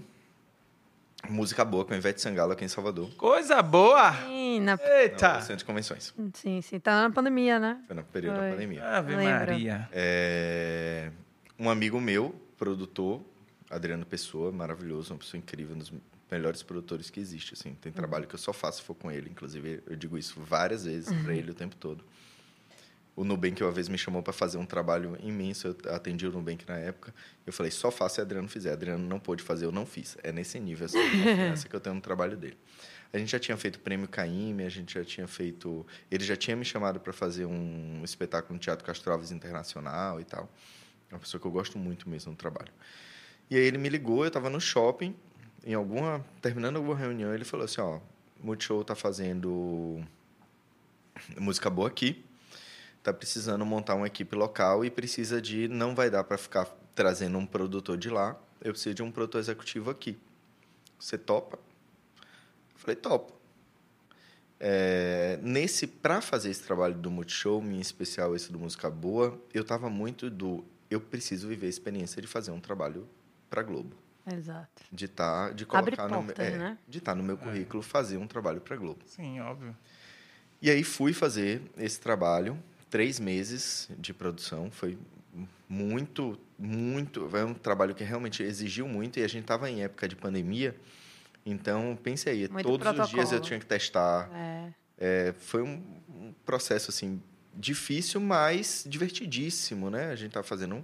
Música boa com a Ivete Sangalo aqui em Salvador. Coisa boa! Sim, na- Eita! No centro de convenções. sim, sim. Tá na pandemia, né? Foi no período Foi. da pandemia. Ave. Maria. É, um amigo meu, produtor, Adriano Pessoa, maravilhoso, uma pessoa incrível, um dos melhores produtores que existe, assim. Tem trabalho que eu só faço se for com ele, inclusive eu digo isso várias vezes para ele o tempo todo. O Nubank uma vez me chamou para fazer um trabalho imenso, eu atendi o Nubank na época. Eu falei, só faço se Adriano fizer. Adriano não pôde fazer, eu não fiz. É nesse nível, essa confiança que eu tenho no trabalho dele. A gente já tinha feito prêmio Caíme, a gente já tinha feito. Ele já tinha me chamado para fazer um espetáculo no Teatro Castro Alves Internacional e tal. É uma pessoa que eu gosto muito mesmo no trabalho. E aí ele me ligou, eu estava no shopping, em alguma terminando alguma reunião, ele falou assim, ó, Multishow está fazendo música boa aqui, está precisando montar uma equipe local e precisa de não vai dar para ficar trazendo um produtor de lá, eu preciso de um produtor executivo aqui. Você topa? Eu falei, topo. É, nesse para fazer esse trabalho do Multishow, em especial esse do Música Boa, eu estava muito do eu preciso viver a experiência de fazer um trabalho para Globo. Exato. De tá, de colocar Abre no portas, é, né? de estar no meu currículo fazer um trabalho para Globo. Sim, óbvio. E aí fui fazer esse trabalho, três meses de produção, foi muito, muito, foi um trabalho que realmente exigiu muito e a gente estava em época de pandemia, então pense aí, Muito todos os dias eu protocolo. tinha que testar, É. é, foi um, um processo assim difícil, mas divertidíssimo, né? A gente tá fazendo um,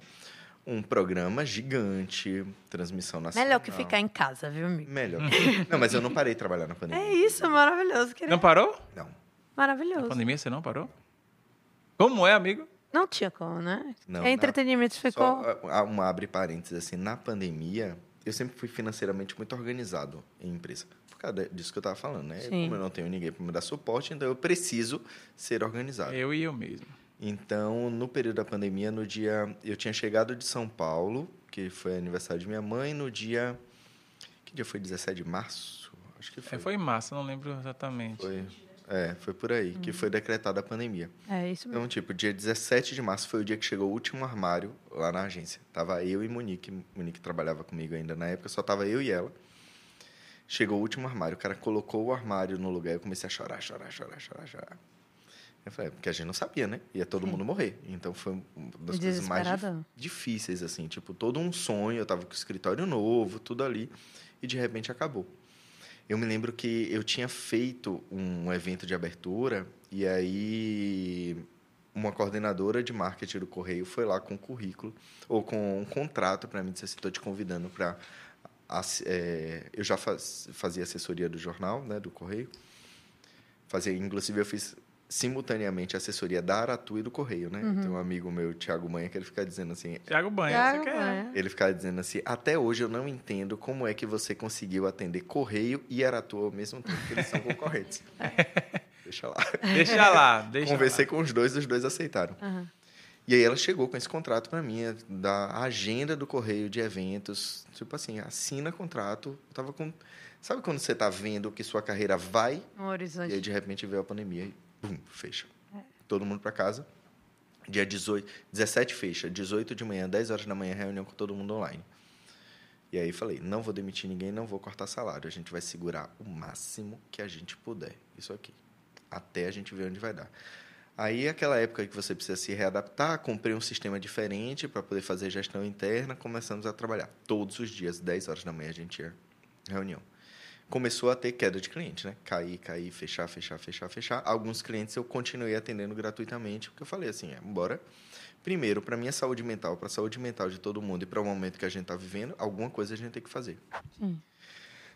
um programa gigante, transmissão nacional. Melhor que ficar em casa, viu, amigo? Melhor. que- não, mas eu não parei de trabalhar na pandemia. É isso, maravilhoso. Queria... Não parou? Não. Na Maravilhoso. pandemia você não parou? Como é, amigo? Não tinha como, né? Não, é na- entretenimento ficou. Só ah, um abre parênteses assim, na pandemia, eu sempre fui financeiramente muito organizado em empresa. Por causa disso que eu estava falando, né? Sim. Como eu não tenho ninguém para me dar suporte, então eu preciso ser organizado. Eu e eu mesmo. Então, no período da pandemia, no dia. Eu tinha chegado de São Paulo, que foi aniversário de minha mãe, no dia. Que dia foi? 17 de março? Acho que foi. É, foi em março, não lembro exatamente. Foi. É, foi por aí, que foi decretada a pandemia. É isso mesmo. Então, tipo, dia 17 de março foi o dia que chegou o último armário lá na agência. Tava eu e Monique. Monique trabalhava comigo ainda na época, só tava eu e ela. Chegou o último armário. O cara colocou o armário no lugar. Eu comecei a chorar, chorar, chorar, chorar, chorar. Eu falei, é, porque a gente não sabia, né? Ia todo mundo morrer. Então foi uma das coisas mais difíceis, assim. Tipo, todo um sonho. Eu tava com o escritório novo, tudo ali. E de repente acabou. Eu me lembro que eu tinha feito um evento de abertura e aí uma coordenadora de marketing do Correio foi lá com um currículo ou com um contrato para mim, disse assim, estou te convidando para... eu já faz- fazia assessoria do jornal, né, do Correio. Fazia, inclusive, eu fiz simultaneamente a assessoria da Aratu e do Correio, né? Tem um amigo meu, Thiago Manha, que ele fica dizendo assim, Tiago Banha, Thiago você quer? Banha. ele ficava dizendo assim: até hoje eu não entendo como é que você conseguiu atender Correio e Aratu ao mesmo tempo, que eles são concorrentes. Deixa lá. Deixa lá, deixa Conversei lá. com os dois, os dois aceitaram. Aham. E aí ela chegou com esse contrato para mim, é, da agenda do Correio de eventos. Tipo assim, assina contrato. Eu tava com. Sabe quando você tá vendo que sua carreira vai Um e aí, horizonte. de repente, veio a pandemia bum, fecha. Todo mundo para casa. Dia 18, 17 fecha. 18 de manhã, 10 horas da manhã, reunião com todo mundo online. E aí falei, não vou demitir ninguém, não vou cortar salário. A gente vai segurar o máximo que a gente puder. Isso aqui. Até a gente ver onde vai dar. Aí, aquela época que você precisa se readaptar, comprei um sistema diferente para poder fazer gestão interna, começamos a trabalhar. Todos os dias, 10 horas da manhã, a gente ia reunião começou a ter queda de cliente, né? Cair, cair, fechar, fechar, fechar, fechar. Alguns clientes eu continuei atendendo gratuitamente, porque eu falei assim, é, embora primeiro para minha saúde mental, para a saúde mental de todo mundo e para o momento que a gente está vivendo, alguma coisa a gente tem que fazer. Sim.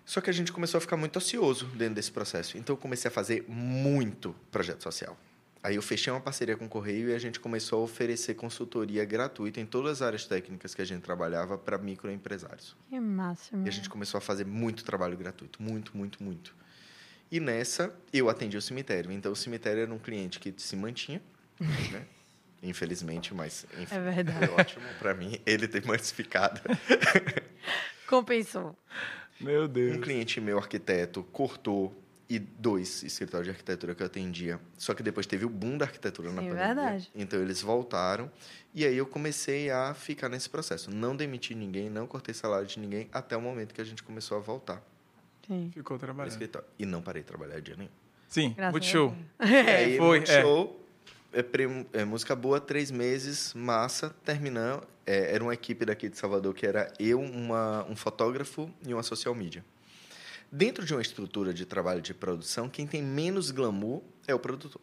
Só que a gente começou a ficar muito ocioso dentro desse processo. Então eu comecei a fazer muito projeto social. Aí eu fechei uma parceria com o Correio e a gente começou a oferecer consultoria gratuita em todas as áreas técnicas que a gente trabalhava para microempresários. Que máximo. E a gente começou a fazer muito trabalho gratuito, muito, muito, muito. E nessa, eu atendi o cemitério. Então, o cemitério era um cliente que se mantinha, né? Infelizmente, mas enfim, É verdade. foi ótimo para mim ele ter modificado. Compensou. Meu Um Deus. cliente meu, arquiteto, cortou e dois escritórios de arquitetura que eu atendia. Só que depois teve o boom da arquitetura na Sim, pandemia. verdade. Então eles voltaram e aí eu comecei a ficar nesse processo. Não demiti ninguém, não cortei salário de ninguém até o momento que a gente começou a voltar Sim. Ficou trabalhando. escritório. E não parei de trabalhar dia nenhum. Sim, Graças. Deus. E aí, Foi, no é. show, é, é, música boa, três meses, massa, terminando. É, era uma equipe daqui de Salvador que era eu, uma, um fotógrafo e uma social media. Dentro de uma estrutura de trabalho de produção, quem tem menos glamour é o produtor.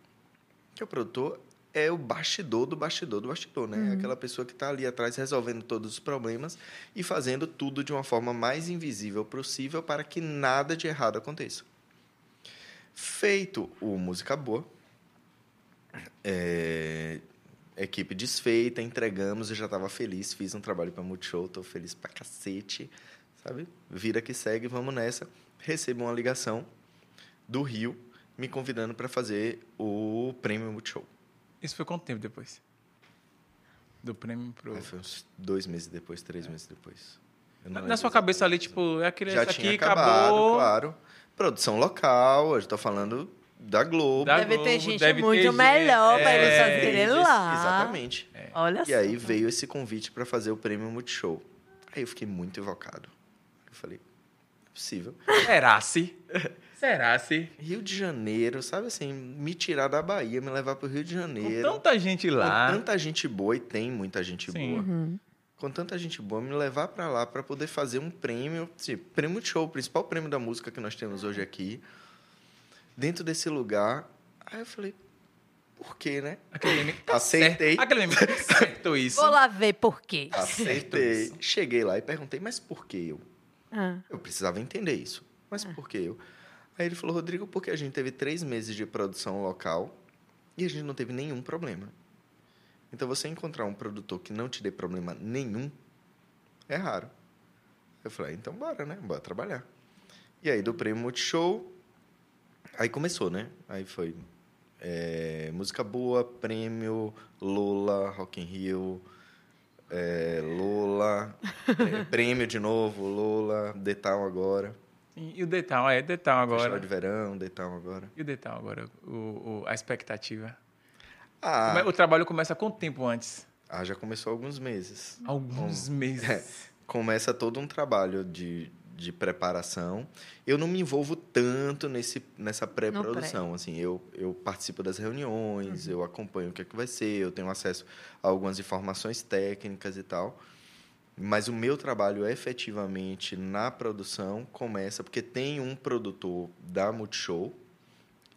Porque o produtor é o bastidor do bastidor do bastidor, né? É aquela pessoa que está ali atrás resolvendo todos os problemas e fazendo tudo de uma forma mais invisível possível para que nada de errado aconteça. Feito o Música Boa, é, equipe desfeita, entregamos, eu já estava feliz, fiz um trabalho para Multishow, estou feliz pra cacete, sabe? Vira que segue, vamos nessa. Recebo uma ligação do Rio me convidando para fazer o prêmio Multishow. Isso foi quanto tempo depois? Do prêmio pro. Aí foi uns dois meses depois, três meses depois. Na, na sua cabeça ali, tipo, é aquele já isso tinha aqui, acabado, acabou. claro. Produção local, eu estou falando da Globo. Da Deve ter Globo, gente deve muito ter melhor gente- pra eles é, fazerem lá. Exatamente. Olha E aí só. veio esse convite para fazer o prêmio Multishow. Aí eu fiquei muito invocado. Eu falei, é possível. Será-se? Será-se? Rio de Janeiro, sabe assim, me tirar da Bahia, me levar para o Rio de Com Janeiro. tanta gente com lá. tanta gente boa, e tem muita gente Sim. boa. Uhum. Com tanta gente boa, me levar para lá para poder fazer um prêmio, assim, prêmio Multishow, o principal prêmio da música que nós temos hoje aqui. Dentro desse lugar, aí eu falei, por quê, né? Aquele meme. Tá Aceitei. certo. Aquele meme. tá certo isso. Vou lá ver por quê. Aceitei. Cheguei lá e perguntei, mas por que eu? Ah, Eu precisava entender isso. Mas por que eu? Aí ele falou, Rodrigo, porque a gente teve três meses de produção local e a gente não teve nenhum problema. Então, você encontrar um produtor que não te dê problema nenhum é raro. Eu falei, então bora, né? Bora trabalhar. E aí, do prêmio Multishow, aí começou, né? Aí foi é, música boa, prêmio, Lola, Rock in Rio, é, Lola, é, prêmio de novo, Lola, Detal agora. Sim, E o Detal, é, Detal Festival agora. de verão, Detal agora. E o Detal agora, o, o- a expectativa. Ah, Come- O trabalho começa quanto tempo antes? ah, já começou alguns meses. Alguns É. meses. Começa todo um trabalho de, de preparação. Eu não me envolvo tanto nesse, nessa pré-produção. Assim, eu, eu participo das reuniões, eu acompanho o que, é que vai ser, eu tenho acesso a algumas informações técnicas e tal. Mas o meu trabalho efetivamente na produção começa porque tem um produtor da Multishow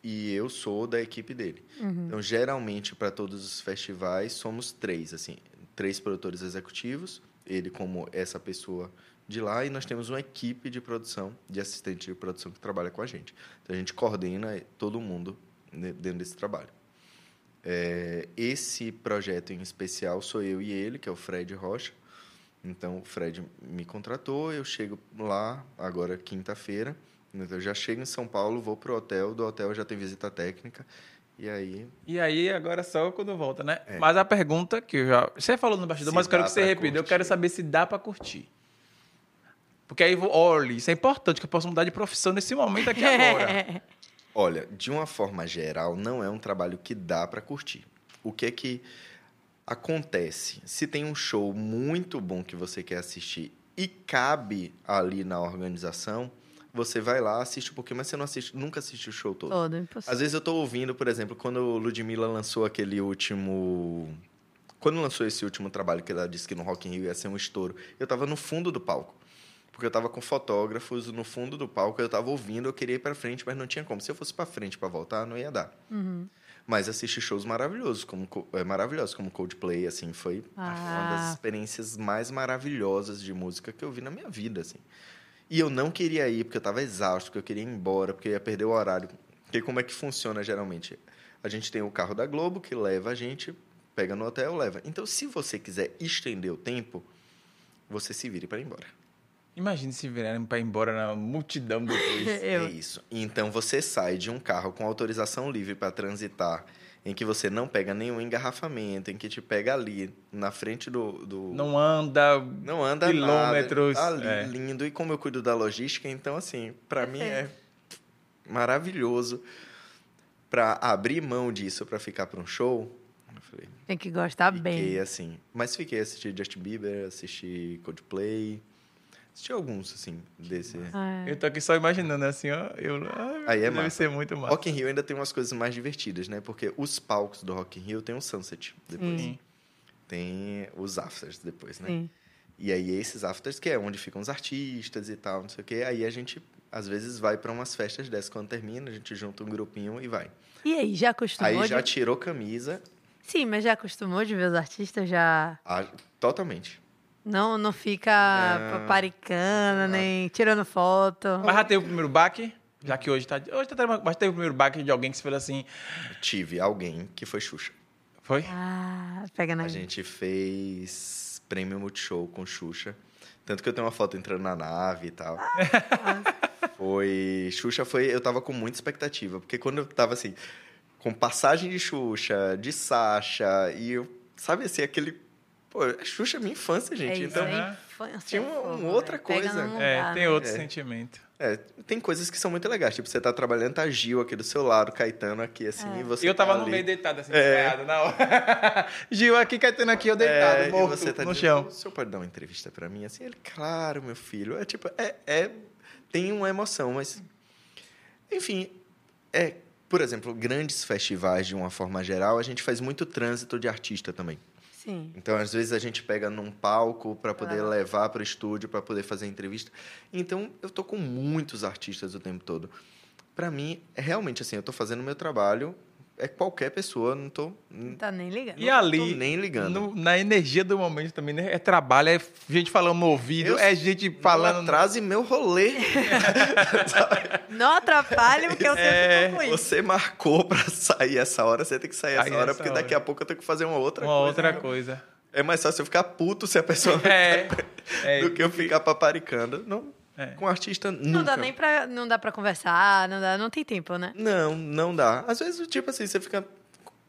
e eu sou da equipe dele. Então, geralmente, para todos os festivais, somos três, assim, três produtores executivos, ele como essa pessoa de lá, e nós temos uma equipe de produção, de assistente de produção que trabalha com a gente. Então, a gente coordena todo mundo dentro desse trabalho. É, esse projeto em especial sou eu e ele, que é o Fred Rocha. Então, o Fred me contratou, eu chego lá, agora quinta-feira. Então, eu já chego em São Paulo, vou pro hotel, do hotel já tem visita técnica. E aí, E aí, agora só quando volta, né? É. Mas a pergunta que eu já. Você falou no bastidor, Se mas eu quero que você repita. Eu quero saber se dá pra curtir. Porque aí, vou- olha, isso é importante, que eu posso mudar de profissão nesse momento aqui agora. Olha, de uma forma geral, não é um trabalho que dá para curtir. O que é que acontece? Se tem um show muito bom que você quer assistir e cabe ali na organização, você vai lá, assiste um pouquinho, mas você não assiste, nunca assiste o show todo. Todo, impossível. Às vezes eu tô ouvindo, por exemplo, quando o Ludmilla lançou aquele último. Quando lançou esse último trabalho que ela disse que no Rock in Rio ia ser um estouro, eu tava no fundo do palco. Porque eu tava com fotógrafos no fundo do palco, eu tava ouvindo, eu queria ir para frente, mas não tinha como. Se eu fosse para frente para voltar, não ia dar. Mas assisti shows maravilhosos, como Co- é, maravilhosos, como Coldplay, assim, foi uma das Ah. experiências mais maravilhosas de música que eu vi na minha vida, assim. E eu não queria ir porque eu estava exausto, porque eu queria ir embora, porque eu ia perder o horário. Porque como é que funciona geralmente? A gente tem o carro da Globo que leva a gente, pega no hotel, leva. Então, se você quiser estender o tempo, você se vire para ir embora. Imagine se virarem pra ir embora na multidão depois. Eu- É isso. Então, você sai de um carro com autorização livre para transitar, em que você não pega nenhum engarrafamento, em que te pega ali, na frente do... do... Não anda. Não anda Quilômetros, nada. Ali, é. lindo. E como eu cuido da logística, então, assim, para mim é maravilhoso. Para abrir mão disso para ficar para um show, falei, Tem que gostar fiquei bem. assim. Mas fiquei assisti Justin Bieber, assisti Coldplay, assisti alguns, assim, desse... Ah, Eu tô aqui só imaginando assim, ó. Eu, ai, Aí é deve massa. ser muito massa. Rock in Rio ainda tem umas coisas mais divertidas, né? Porque os palcos do Rock in Rio tem um sunset depois. Sim. Tem os afters depois, né? sim. E aí esses afters que é onde ficam os artistas e tal, não sei o quê. Aí a gente às vezes vai para umas festas dessas quando termina, a gente junta um grupinho e vai. E aí, já acostumou? Aí já de... tirou camisa. Sim, mas já acostumou de ver os artistas já. Ah, totalmente. Não, não fica paparicando, nem tirando foto. Mas já teve o primeiro baque? Já que hoje tá. Hoje tá tranquilo, mas teve o primeiro baque de alguém que se fez assim. Tive alguém que foi Xuxa. Foi? Ah, pega na A gente fez prêmio Multishow com Xuxa. Tanto que eu tenho uma foto entrando na nave e tal. Foi. Xuxa foi. Eu tava com muita expectativa. Porque quando eu tava assim, com passagem de Xuxa, de Sasha, e eu. Sabe assim, aquele. Pô, Xuxa é minha infância, gente. é então. é infância, tinha uma- uma outra né? Coisa. É, tem outro É. sentimento. É, tem coisas que são muito legais. Tipo, você tá trabalhando, tá Gil aqui do seu lado, Caetano aqui, assim, É. e você. E eu tava tá no ali. meio deitado, assim, É. desmaiado, na hora. Gil aqui, Caetano aqui, eu deitado, É, e morto, você tá no chão. O senhor pode dar uma entrevista pra mim? Assim, ele, claro, meu filho. É tipo, é, é- tem uma emoção, mas. Enfim, é. Por exemplo, grandes festivais, de uma forma geral, a gente faz muito trânsito de artista também. Sim. Então, às vezes, a gente pega num palco para poder Ah. levar para o estúdio, para poder fazer entrevista. Então, eu tô com muitos artistas o tempo todo. Para mim, é realmente assim, eu tô fazendo o meu trabalho, é qualquer pessoa, não tô, Não tá nem ligando. E não ali, tô nem ligando. no- na energia do momento também, né? É trabalho, é gente falando no ouvido, Eu- é gente falando. no- atrase meu rolê. Não atrapalhe, porque eu sempre É, tô com isso. Você marcou para sair essa hora, você tem que sair essa Aí hora, essa porque hora. daqui a pouco eu tenho que fazer uma outra uma coisa. outra coisa. É mais fácil eu ficar puto se a pessoa É. é do que eu ficar paparicando. Não, É. com artista nunca. Não dá nem pra. Não dá pra conversar, não dá, não tem tempo, né? Não, não dá. Às vezes, tipo assim, você fica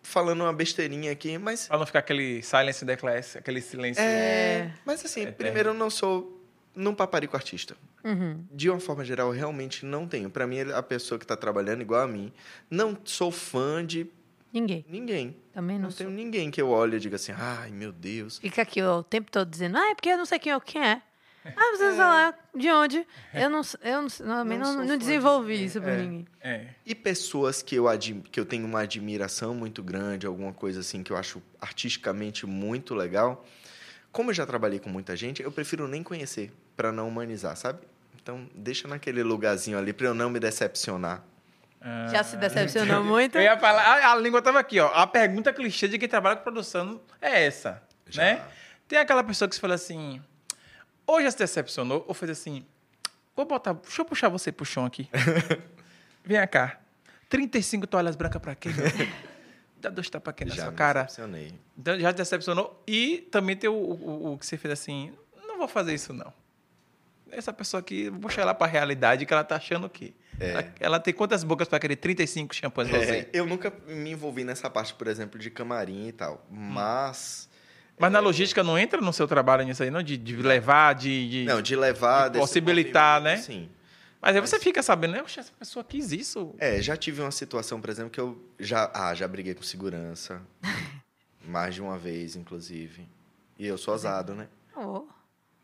falando uma besteirinha aqui, mas. Pra não ficar aquele silence in the class, aquele silêncio. É. Mas assim, É primeiro eu não sou. Não paparico artista. Uhum. De uma forma geral, eu realmente não tenho. Pra mim, a pessoa que tá trabalhando igual a mim, não sou fã de Ninguém. ninguém. Também não, Não sou. tenho ninguém que eu olhe e diga assim, ai meu Deus. Fica aqui ó, o tempo todo dizendo, ah, é porque eu não sei quem é. Quem é? Ah, você falar de onde? Eu não, eu não, não, Não não, de desenvolvi ninguém, isso pra é. ninguém. É. E pessoas que eu, admi- que eu tenho uma admiração muito grande, alguma coisa assim que eu acho artisticamente muito legal, como eu já trabalhei com muita gente, eu prefiro nem conhecer para não humanizar, sabe? Então, deixa naquele lugarzinho ali para eu não me decepcionar. Ah. Já se decepcionou muito? Eu ia falar, a, a língua tava aqui, ó. A pergunta clichê de quem trabalha com produção é essa, Já. né? Tem aquela pessoa que se fala assim, ou já se decepcionou, ou fez assim, vou botar, deixa eu puxar você pro chão aqui. Vem cá. 35 toalhas brancas pra quê? Dá dois tapas aqui na já sua cara. decepcionei. Então, já te decepcionou. E também tem o, o, o que você fez assim, não vou fazer isso não. Essa pessoa aqui, vou puxar ela pra realidade que ela tá achando o quê? É. Ela, ela tem quantas bocas pra querer 35 shampoos É, rosé? eu nunca me envolvi nessa parte, por exemplo, de camarim e tal, mas... Mas na logística não entra no seu trabalho nisso aí, não? De, de levar, de. de- Não, de levar... de possibilitar, né? Sim. Mas aí você fica sabendo, né? Essa pessoa quis isso. É, já tive uma situação, por exemplo, que eu já, ah, já briguei com segurança. mais de uma vez, inclusive. E eu sou ousado, né? Oh,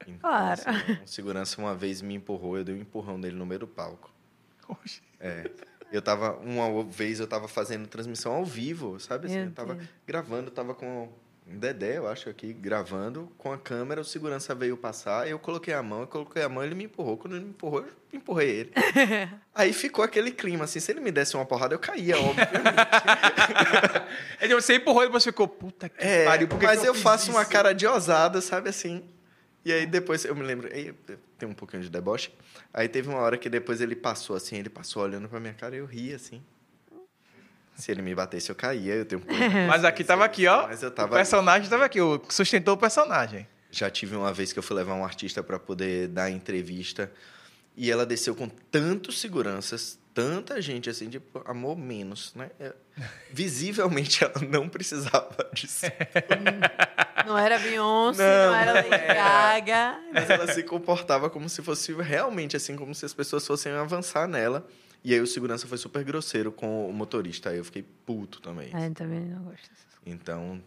Então, Claro. assim, um segurança uma vez me empurrou, eu dei um empurrão nele no meio do palco. Oxe. É. Eu tava, uma vez eu tava fazendo transmissão ao vivo, sabe assim? Eu tava gravando, eu tava com Dedé, eu acho, aqui, gravando, com a câmera, o segurança veio passar, eu coloquei a mão, eu coloquei a mão, ele me empurrou. Quando ele me empurrou, eu empurrei ele. Aí ficou aquele clima, assim, se ele me desse uma porrada, eu caía, obviamente. Aí você empurrou e depois ficou, puta que É, pariu, por que mas que eu, fiz faço uma isso? cara de ousada, sabe assim? E aí depois eu me lembro, aí tem um pouquinho de deboche. Aí teve uma hora que depois ele passou assim, ele passou olhando pra minha cara e eu ri assim. Se ele me batesse, eu caía, eu tenho um Mas aqui tava aqui, ó. Mas eu O tava personagem tava aqui, o- sustentou o personagem. Já tive uma vez que eu fui levar um artista para poder dar entrevista e ela desceu com tantos seguranças, tanta gente assim, tipo, amor menos, né? É, Visivelmente ela não precisava disso. não era Beyoncé, Não. não, era Lady Gaga. Mas ela se comportava como se fosse realmente assim, como se as pessoas fossem avançar nela. E aí o segurança foi super grosseiro com o motorista. Aí eu fiquei puto também. É, também não gosto. Então,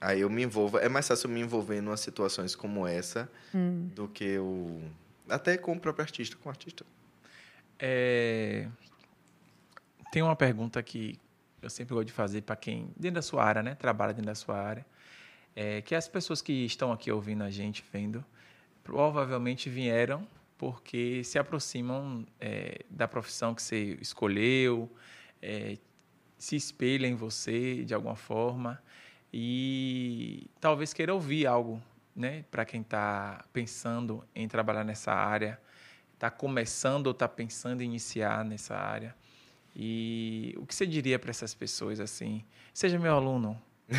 aí eu me envolvo. É mais fácil eu me envolver em umas situações como essa Hum. do que o. Até com o próprio artista, com o artista. É, Tem uma pergunta que eu sempre gosto de fazer para quem, dentro da sua área, né? Trabalha dentro da sua área. É que as pessoas que estão aqui ouvindo a gente, vendo, provavelmente vieram porque se aproximam é, da profissão que você escolheu, é, se espelham em você de alguma forma e talvez queira ouvir algo, né, para quem está pensando em trabalhar nessa área, está começando ou está pensando em iniciar nessa área. E o que você diria para essas pessoas assim? Seja meu aluno. É.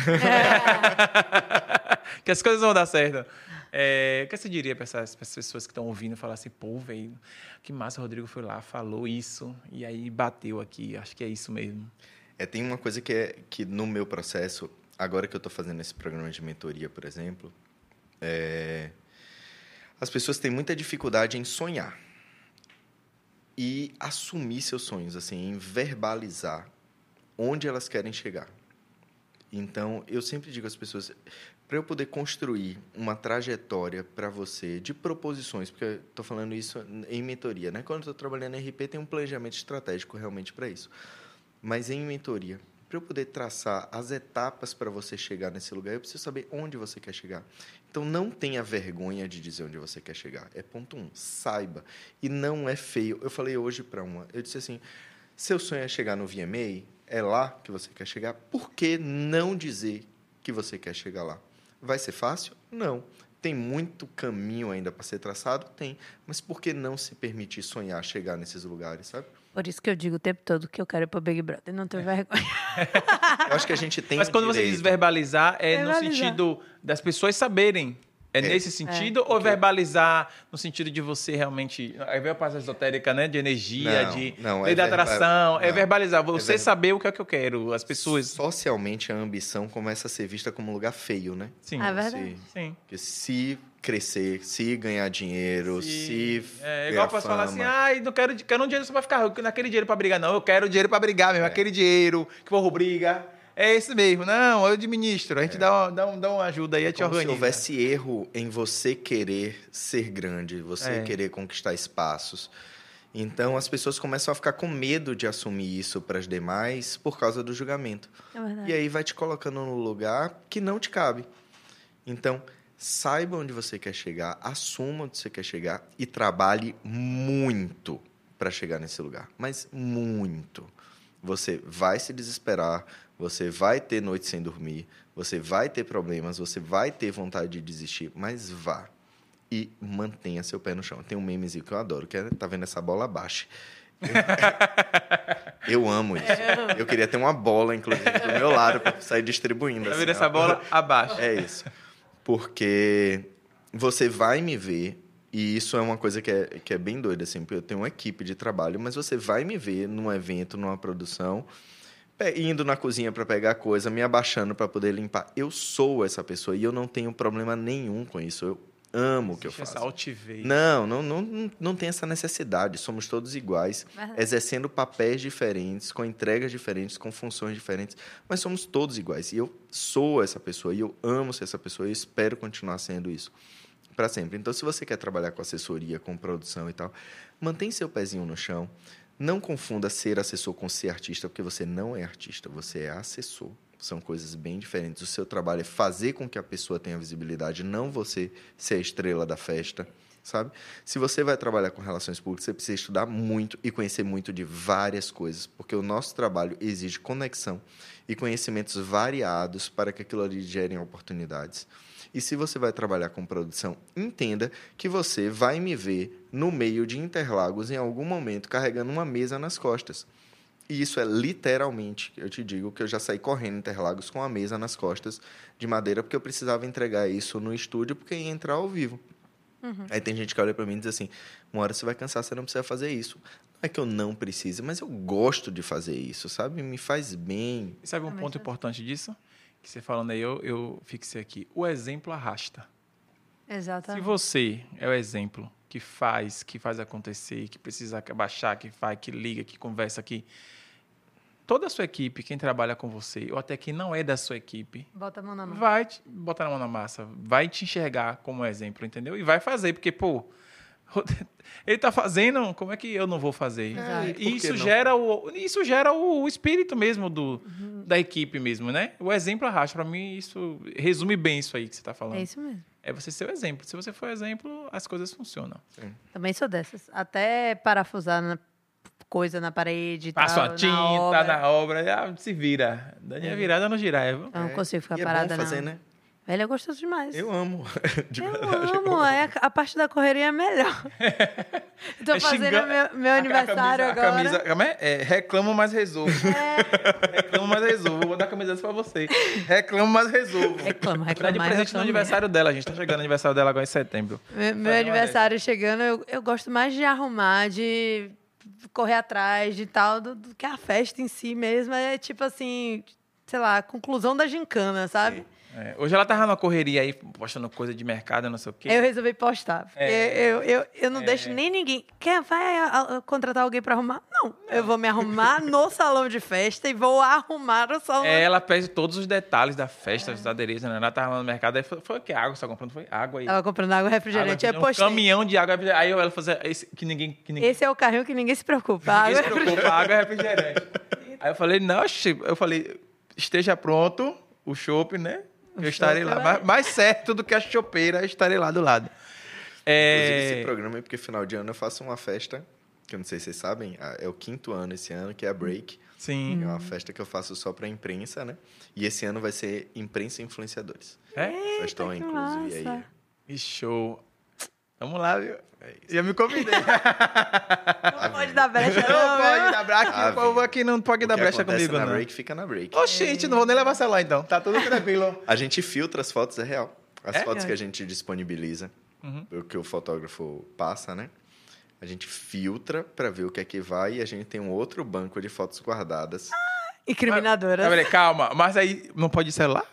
que as coisas vão dar certo. É, o que você diria para essas, essas, pessoas que estão ouvindo falar assim, pô, velho, que massa, o Rodrigo foi lá, falou isso, e aí bateu aqui, acho que é isso mesmo. É, tem uma coisa que é que no meu processo, agora que eu estou fazendo esse programa de mentoria, por exemplo, é, as pessoas têm muita dificuldade em sonhar e assumir seus sonhos, assim, em verbalizar onde elas querem chegar. Então, eu sempre digo às pessoas, para eu poder construir uma trajetória para você de proposições, porque estou falando isso em mentoria, né? Quando estou trabalhando em RP, tem um planejamento estratégico realmente para isso. Mas em mentoria, para eu poder traçar as etapas para você chegar nesse lugar, eu preciso saber onde você quer chegar. Então, não tenha vergonha de dizer onde você quer chegar. É ponto um. Saiba. E não é feio. Eu falei hoje para uma, eu disse assim, seu sonho é chegar no VMA, é lá que você quer chegar, por que não dizer que você quer chegar lá? Vai ser fácil? Não. Tem muito caminho ainda para ser traçado? Tem. Mas por que não se permitir sonhar, chegar nesses lugares, sabe? Por isso que eu digo o tempo todo que eu quero ir para Big Brother. Não tenho vergonha. eu acho que a gente tem. Mas quando direito. você diz verbalizar, é verbalizar. no sentido das pessoas saberem é, é, nesse sentido? É, ou verbalizar no sentido de você realmente. Aí vem a parte esotérica, né? De energia, não, de não, lei é da atração. Verba... É verbalizar. Você é ver... saber o que é que eu quero. As pessoas. Socialmente, a ambição começa a ser vista como um lugar feio, né? Sim. É verdade. Se, Sim. Porque se crescer, se ganhar dinheiro, se. se é igual eu posso falar assim, ai, ah, não quero, quero um dinheiro só pra ficar rico, naquele dinheiro pra brigar. Não, eu quero dinheiro pra brigar mesmo. É. Aquele dinheiro que for briga é esse mesmo. Não, eu administro. A gente é. dá, uma, dá, dá uma ajuda aí, a te organiza. Se houvesse erro em você querer ser grande, você é. querer conquistar espaços. Então as pessoas começam a ficar com medo de assumir isso para as demais por causa do julgamento. É e aí vai te colocando no lugar que não te cabe. Então, saiba onde você quer chegar, assuma onde você quer chegar e trabalhe muito para chegar nesse lugar. Mas muito. Você vai se desesperar, você vai ter noite sem dormir, você vai ter problemas, você vai ter vontade de desistir, mas vá e mantenha seu pé no chão. Tem um memezinho que eu adoro, que é, tá vendo essa bola abaixo. Eu amo isso. Eu queria ter uma bola, inclusive, do meu lado para sair distribuindo. Tá assim, vendo essa bola abaixo? É isso. Porque você vai me ver, e isso é uma coisa que é, que é bem doida, assim, porque eu tenho uma equipe de trabalho, mas você vai me ver num evento, numa produção, indo na cozinha para pegar coisa, me abaixando para poder limpar. Eu sou essa pessoa e eu não tenho problema nenhum com isso. Eu amo o que eu faço. Essa altivez. Não, não, não, não tem essa necessidade. Somos todos iguais, exercendo papéis diferentes, com entregas diferentes, com funções diferentes, mas somos todos iguais. E eu sou essa pessoa e eu amo ser essa pessoa e espero continuar sendo isso para sempre. Então, se você quer trabalhar com assessoria, com produção e tal, mantém seu pezinho no chão. Não confunda ser assessor com ser artista, porque você não é artista, você é assessor. São coisas bem diferentes. O seu trabalho é fazer com que a pessoa tenha visibilidade, não você ser a estrela da festa, sabe? Se você vai trabalhar com relações públicas, você precisa estudar muito e conhecer muito de várias coisas, porque o nosso trabalho exige conexão e conhecimentos variados para que aquilo ali gere oportunidades. E se você vai trabalhar com produção, entenda que você vai me ver no meio de Interlagos em algum momento carregando uma mesa nas costas. E isso é literalmente, eu te digo que eu já saí correndo em Interlagos com a mesa nas costas de madeira, porque eu precisava entregar isso no estúdio, porque ia entrar ao vivo. Uhum. Aí tem gente que olha para mim e diz assim: uma hora você vai cansar, você não precisa fazer isso. Não é que eu não precise, mas eu gosto de fazer isso, sabe? Me faz bem. E sabe um ponto importante disso? Que você falando aí, eu, eu fixei aqui. O exemplo arrasta. Exatamente. Se você é o exemplo que faz, que faz acontecer, que precisa baixar, que faz, que liga, que conversa, que toda a sua equipe, quem trabalha com você, ou até quem não é da sua equipe, bota. Vai te, botar a mão na massa, vai te enxergar como exemplo, entendeu? E vai fazer, porque pô, ele está fazendo, como é que eu não vou fazer? É, isso, gera o, isso gera o espírito mesmo do, uhum. da equipe mesmo, né? O exemplo arrasta. Pra mim, isso resume bem isso aí que você tá falando. É isso mesmo. É você ser o exemplo. Se você for exemplo, as coisas funcionam. Também sou dessas. Até parafusar na coisa na parede e Passa tal, uma tinta na obra. na obra, ah, se vira. Dani é virada no giraia. Eu não É, consigo ficar e é parada, bom fazer, não. né? Velho, é gostoso demais. Eu amo. De Eu verdade. eu amo, é, a parte da correria é melhor. Eu tô É fazendo xingando- meu, meu A- a aniversário camisa- a agora. camisa- como é? É, reclamo, mas resolvo. É, reclamo, mas resolvo. Vou dar a camisa dessa pra você. Reclamo, mas resolvo. reclama, Dá de reclama. presente no aniversário dela. A gente tá chegando no aniversário dela agora em setembro. Meu, meu aniversário chegando, eu, eu gosto mais de arrumar, de correr atrás, de tal, do, do que a festa em si mesmo. É tipo assim, sei lá, a conclusão da gincana, sabe? É, hoje ela tava numa correria aí, postando coisa de mercado, não sei o quê. Eu resolvi postar. É. eu, eu, eu não É. deixo nem ninguém. Quer, vai a- a- contratar alguém pra arrumar? Não. Eu vou me arrumar no salão de festa e vou arrumar o salão. É, ela pede todos os detalhes da festa, os adereços, né? Ela tava lá no mercado, aí foi, foi o que? Água, você tá comprando? Foi água aí. Tava comprando água e refrigerante. Água, um caminhão de água. Aí ela fazia esse, que ninguém... Que ninguém Esse é o carrinho que ninguém se preocupa. Ninguém Água se preocupa, água refrigerante. Aí eu falei, não, eu falei, esteja pronto, o chopp, né? Eu estarei lá. Mais, mais certo do que a chopeira, eu estarei lá do lado. Inclusive, esse É, programa é porque final de ano eu faço uma festa, que eu não sei se vocês sabem, é o quinto ano esse ano, que é a Break. sim. É uma festa que eu faço só pra imprensa, né? E esse ano vai ser imprensa e influenciadores. É? Festão que incluso. E aí, massa. E show. Vamos lá, viu? Já me convidei. Não pode dar brecha, não não. pode dar brecha. Ah, Aqui, o povo aqui não pode o dar brecha comigo, na não. Break fica na Break. Oxente, não vou nem levar celular então. Tá tudo tranquilo. A gente filtra as fotos, é real. As É? fotos que a gente disponibiliza, Uhum. o que o fotógrafo passa, né? A gente filtra pra ver o que é que vai e a gente tem um outro banco de fotos guardadas. Incriminadoras. Mas, calma, mas aí não pode celular?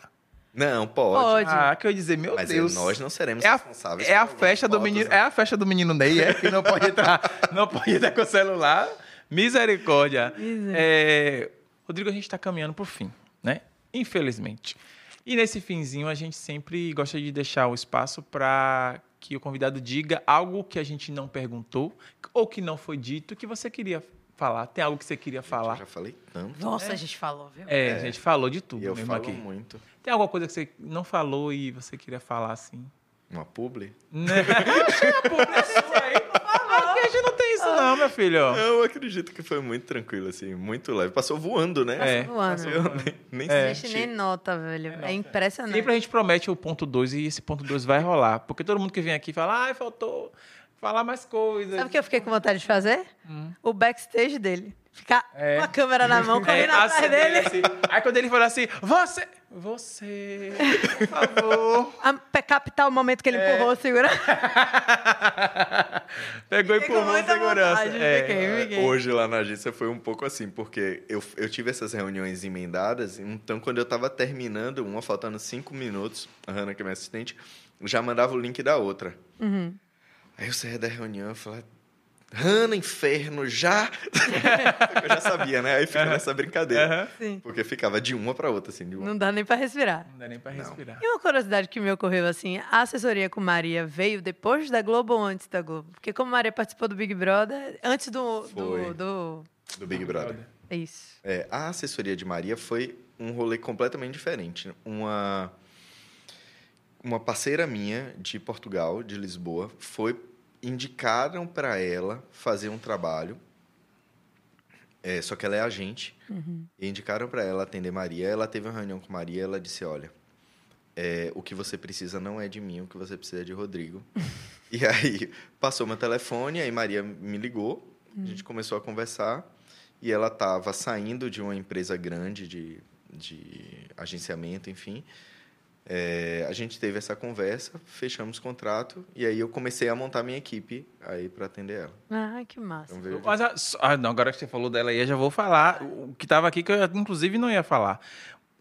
Não, pode. Pode. Ah, que eu ia dizer, meu Mas Deus. nós não seremos É a, responsáveis é a festa do menino, né? é a festa do menino Ney, é que não pode entrar, não pode entrar com o celular. Misericórdia. Misericórdia. É, Rodrigo, a gente está caminhando pro fim, né? Infelizmente. E nesse finzinho a gente sempre gosta de deixar o espaço para que o convidado diga algo que a gente não perguntou ou que não foi dito que você queria falar. Tem algo que você queria Eu falar? já falei tanto. Nossa, a gente falou, viu? É, a gente falou de tudo E eu mesmo falo aqui. muito. Tem alguma coisa que você não falou e você queria falar assim? Uma publi? Né? Aqui a gente não tem isso não, meu filho. Eu acredito que foi muito tranquilo, assim, muito leve. Passou voando, né? É. voando. Eu nem, nem É. A gente nem nota, velho. É, impressionante. Sempre a gente promete o ponto 2 e esse ponto 2 vai rolar. Porque todo mundo que vem aqui fala, ai, faltou falar mais coisas. Sabe o que eu fiquei com vontade de fazer? O backstage dele. Ficar Hum. É. com a câmera na mão, correndo É, atrás assim, dele. assim. Aí quando ele falou assim, você, você, por favor. A- captar o momento que ele É. empurrou, segura. Pegou e empurrou muita segurança. vontade, É. fiquei. Fiquei. Hoje lá na agência foi um pouco assim, porque eu, eu tive essas reuniões emendadas, então quando eu tava terminando uma, faltando cinco minutos, a Hannah, que é minha assistente, já mandava o link da outra. Uhum. Aí eu saía da reunião e falava, Hannah, inferno, já? eu já sabia, né? Aí fica nessa brincadeira. Sim. Porque ficava de uma pra outra, assim, de uma. Não dá nem pra respirar. Não dá nem pra respirar. E uma curiosidade que me ocorreu assim, a assessoria com Maria veio depois da Globo ou antes da Globo? Porque como Maria participou do Big Brother, antes do... Foi. do, do... Do Big Brother. É isso. É, a assessoria de Maria foi um rolê completamente diferente. Uma, uma parceira minha de Portugal, de Lisboa, foi indicaram para ela fazer um trabalho. É, só que ela é agente. E indicaram para ela atender Maria. Ela teve uma reunião com Maria. Ela disse: Olha, é, o que você precisa não é de mim, o que você precisa é de Rodrigo. e aí passou meu telefone, aí Maria me ligou. A gente começou a conversar. E ela estava saindo de uma empresa grande de, de agenciamento, enfim. É, a gente teve essa conversa, fechamos o contrato e aí eu comecei a montar minha equipe aí para atender ela. Ah, que massa. Então Mas, a- ah, não, agora que você falou dela aí, eu já vou falar o que estava aqui, que eu inclusive não ia falar.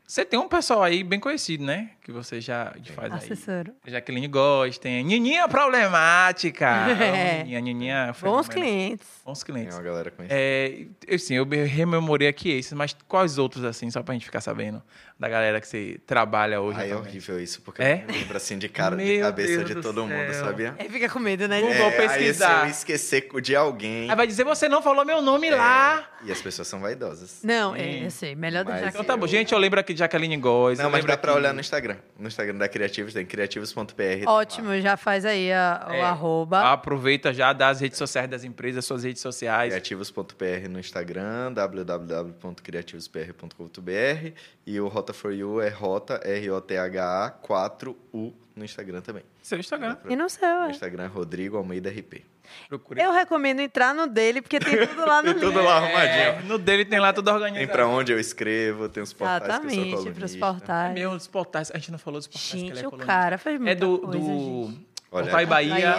Você tem um pessoal aí bem conhecido, né? Que você já faz aí. Assessora. Jaqueline Góes, tem Nininha Problemática. É. Nininha, Nininha. Bons clientes. Bons Tem clientes. uma galera conhecida. É, eu, sim, eu rememorei aqui esses, mas quais outros, assim, só pra gente ficar sabendo da galera que você trabalha hoje? Aí é horrível isso, porque É? eu lembro assim de cara, de cabeça Deus de do todo mundo, céu. sabia? Aí fica com medo, né? Google É, aí pesquisar. se eu esquecer de alguém. Aí vai dizer, você não falou meu nome lá. E as pessoas são vaidosas. Não, é, eu sei. Melhor Mas deixar Então tá bom, gente, eu lembro aqui de Jaqueline Góes. Não, mas dá pra aqui- olhar no Instagram. No Instagram da Criativos, tem criativos.pr. Ótimo, já faz aí a- o É. arroba. Aproveita já das redes sociais das empresas, suas redes sociais. Criativos.pr no Instagram, www.criativos.pr.com.br e o Rota for You é Rota, R-O-T-H-A 4U no Instagram também. Seu Instagram. E no seu, No é. Instagram é Rodrigo Almeida RP. Procure. Eu recomendo entrar no dele, porque tem tudo lá no Tem tudo lá É, arrumadinho. no dele tem lá tudo organizado. Tem pra onde eu escrevo, tem os portais que eu Exatamente, sou pros colunista. É portais. meu, dos portais. A gente não falou dos portais que ele Gente, é o colunista. cara faz muita É do, coisa, do gente. Portal e Bahia,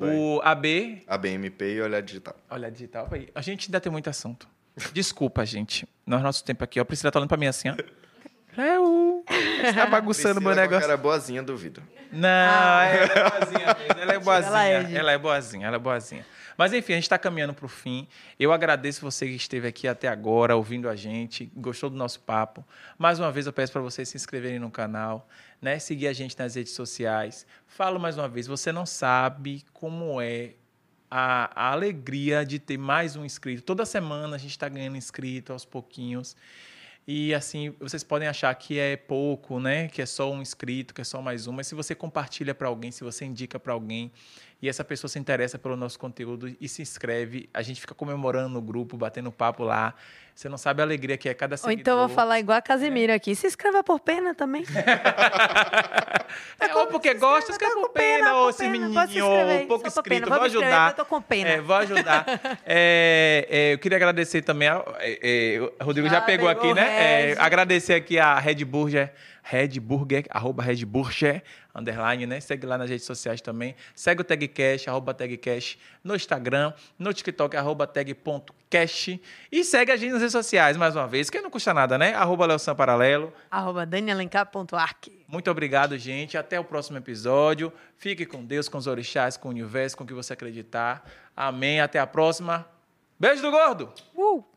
o AB. ABMP e Olhar Digital. Olha, digital. aí. A gente ainda tem muito assunto. Desculpa, gente. No nosso tempo aqui, ó. A Priscila tá olhando pra mim assim, ó. Léo, você tá bagunçando o meu a negócio. cara boazinha, duvido. Não, Ah. ela é boazinha mesmo. Ela é boazinha. Ela Ela é, é, gente. boazinha, ela é boazinha. Mas enfim, a gente está caminhando para o fim. Eu agradeço você que esteve aqui até agora, ouvindo a gente, gostou do nosso papo. Mais uma vez eu peço para vocês se inscreverem no canal, né? Seguir a gente nas redes sociais. Falo mais uma vez, você não sabe como é a, a alegria de ter mais um inscrito. Toda semana a gente está ganhando inscrito aos pouquinhos. E assim, vocês podem achar que é pouco, né? Que é só um inscrito, que é só mais um. Mas se você compartilha para alguém, se você indica para alguém e essa pessoa se interessa pelo nosso conteúdo e se inscreve, a gente fica comemorando no grupo, batendo papo lá. Você não sabe a alegria que é cada Ou seguidor. então eu vou falar igual a Casimiro aqui. Se inscreva por pena também. É, ou porque gosta, inscreve, escreve tô por com pena, ou esse menininho, se ou pouco só inscrito, vou ajudar. eu tô com pena. É, vou ajudar. É, é, eu queria agradecer também, a, é, é, o Rodrigo já, Já pegou, pegou aqui, né? É, agradecer aqui a Red Burger, Red Burger, arroba Red Burger, underline, né? Segue lá nas redes sociais também. Segue o Tagcash, arroba Tagcash, no Instagram, no TikTok, arroba tag.cash. E segue a gente nas redes sociais, mais uma vez, que não custa nada, né? Arroba Leosan Paralelo. Arroba danielencar.arc. Muito obrigado, gente. Até o próximo episódio. Fique com Deus, com os orixás, com o universo, com o que você acreditar. Amém. Até a próxima. Beijo do gordo! Uh!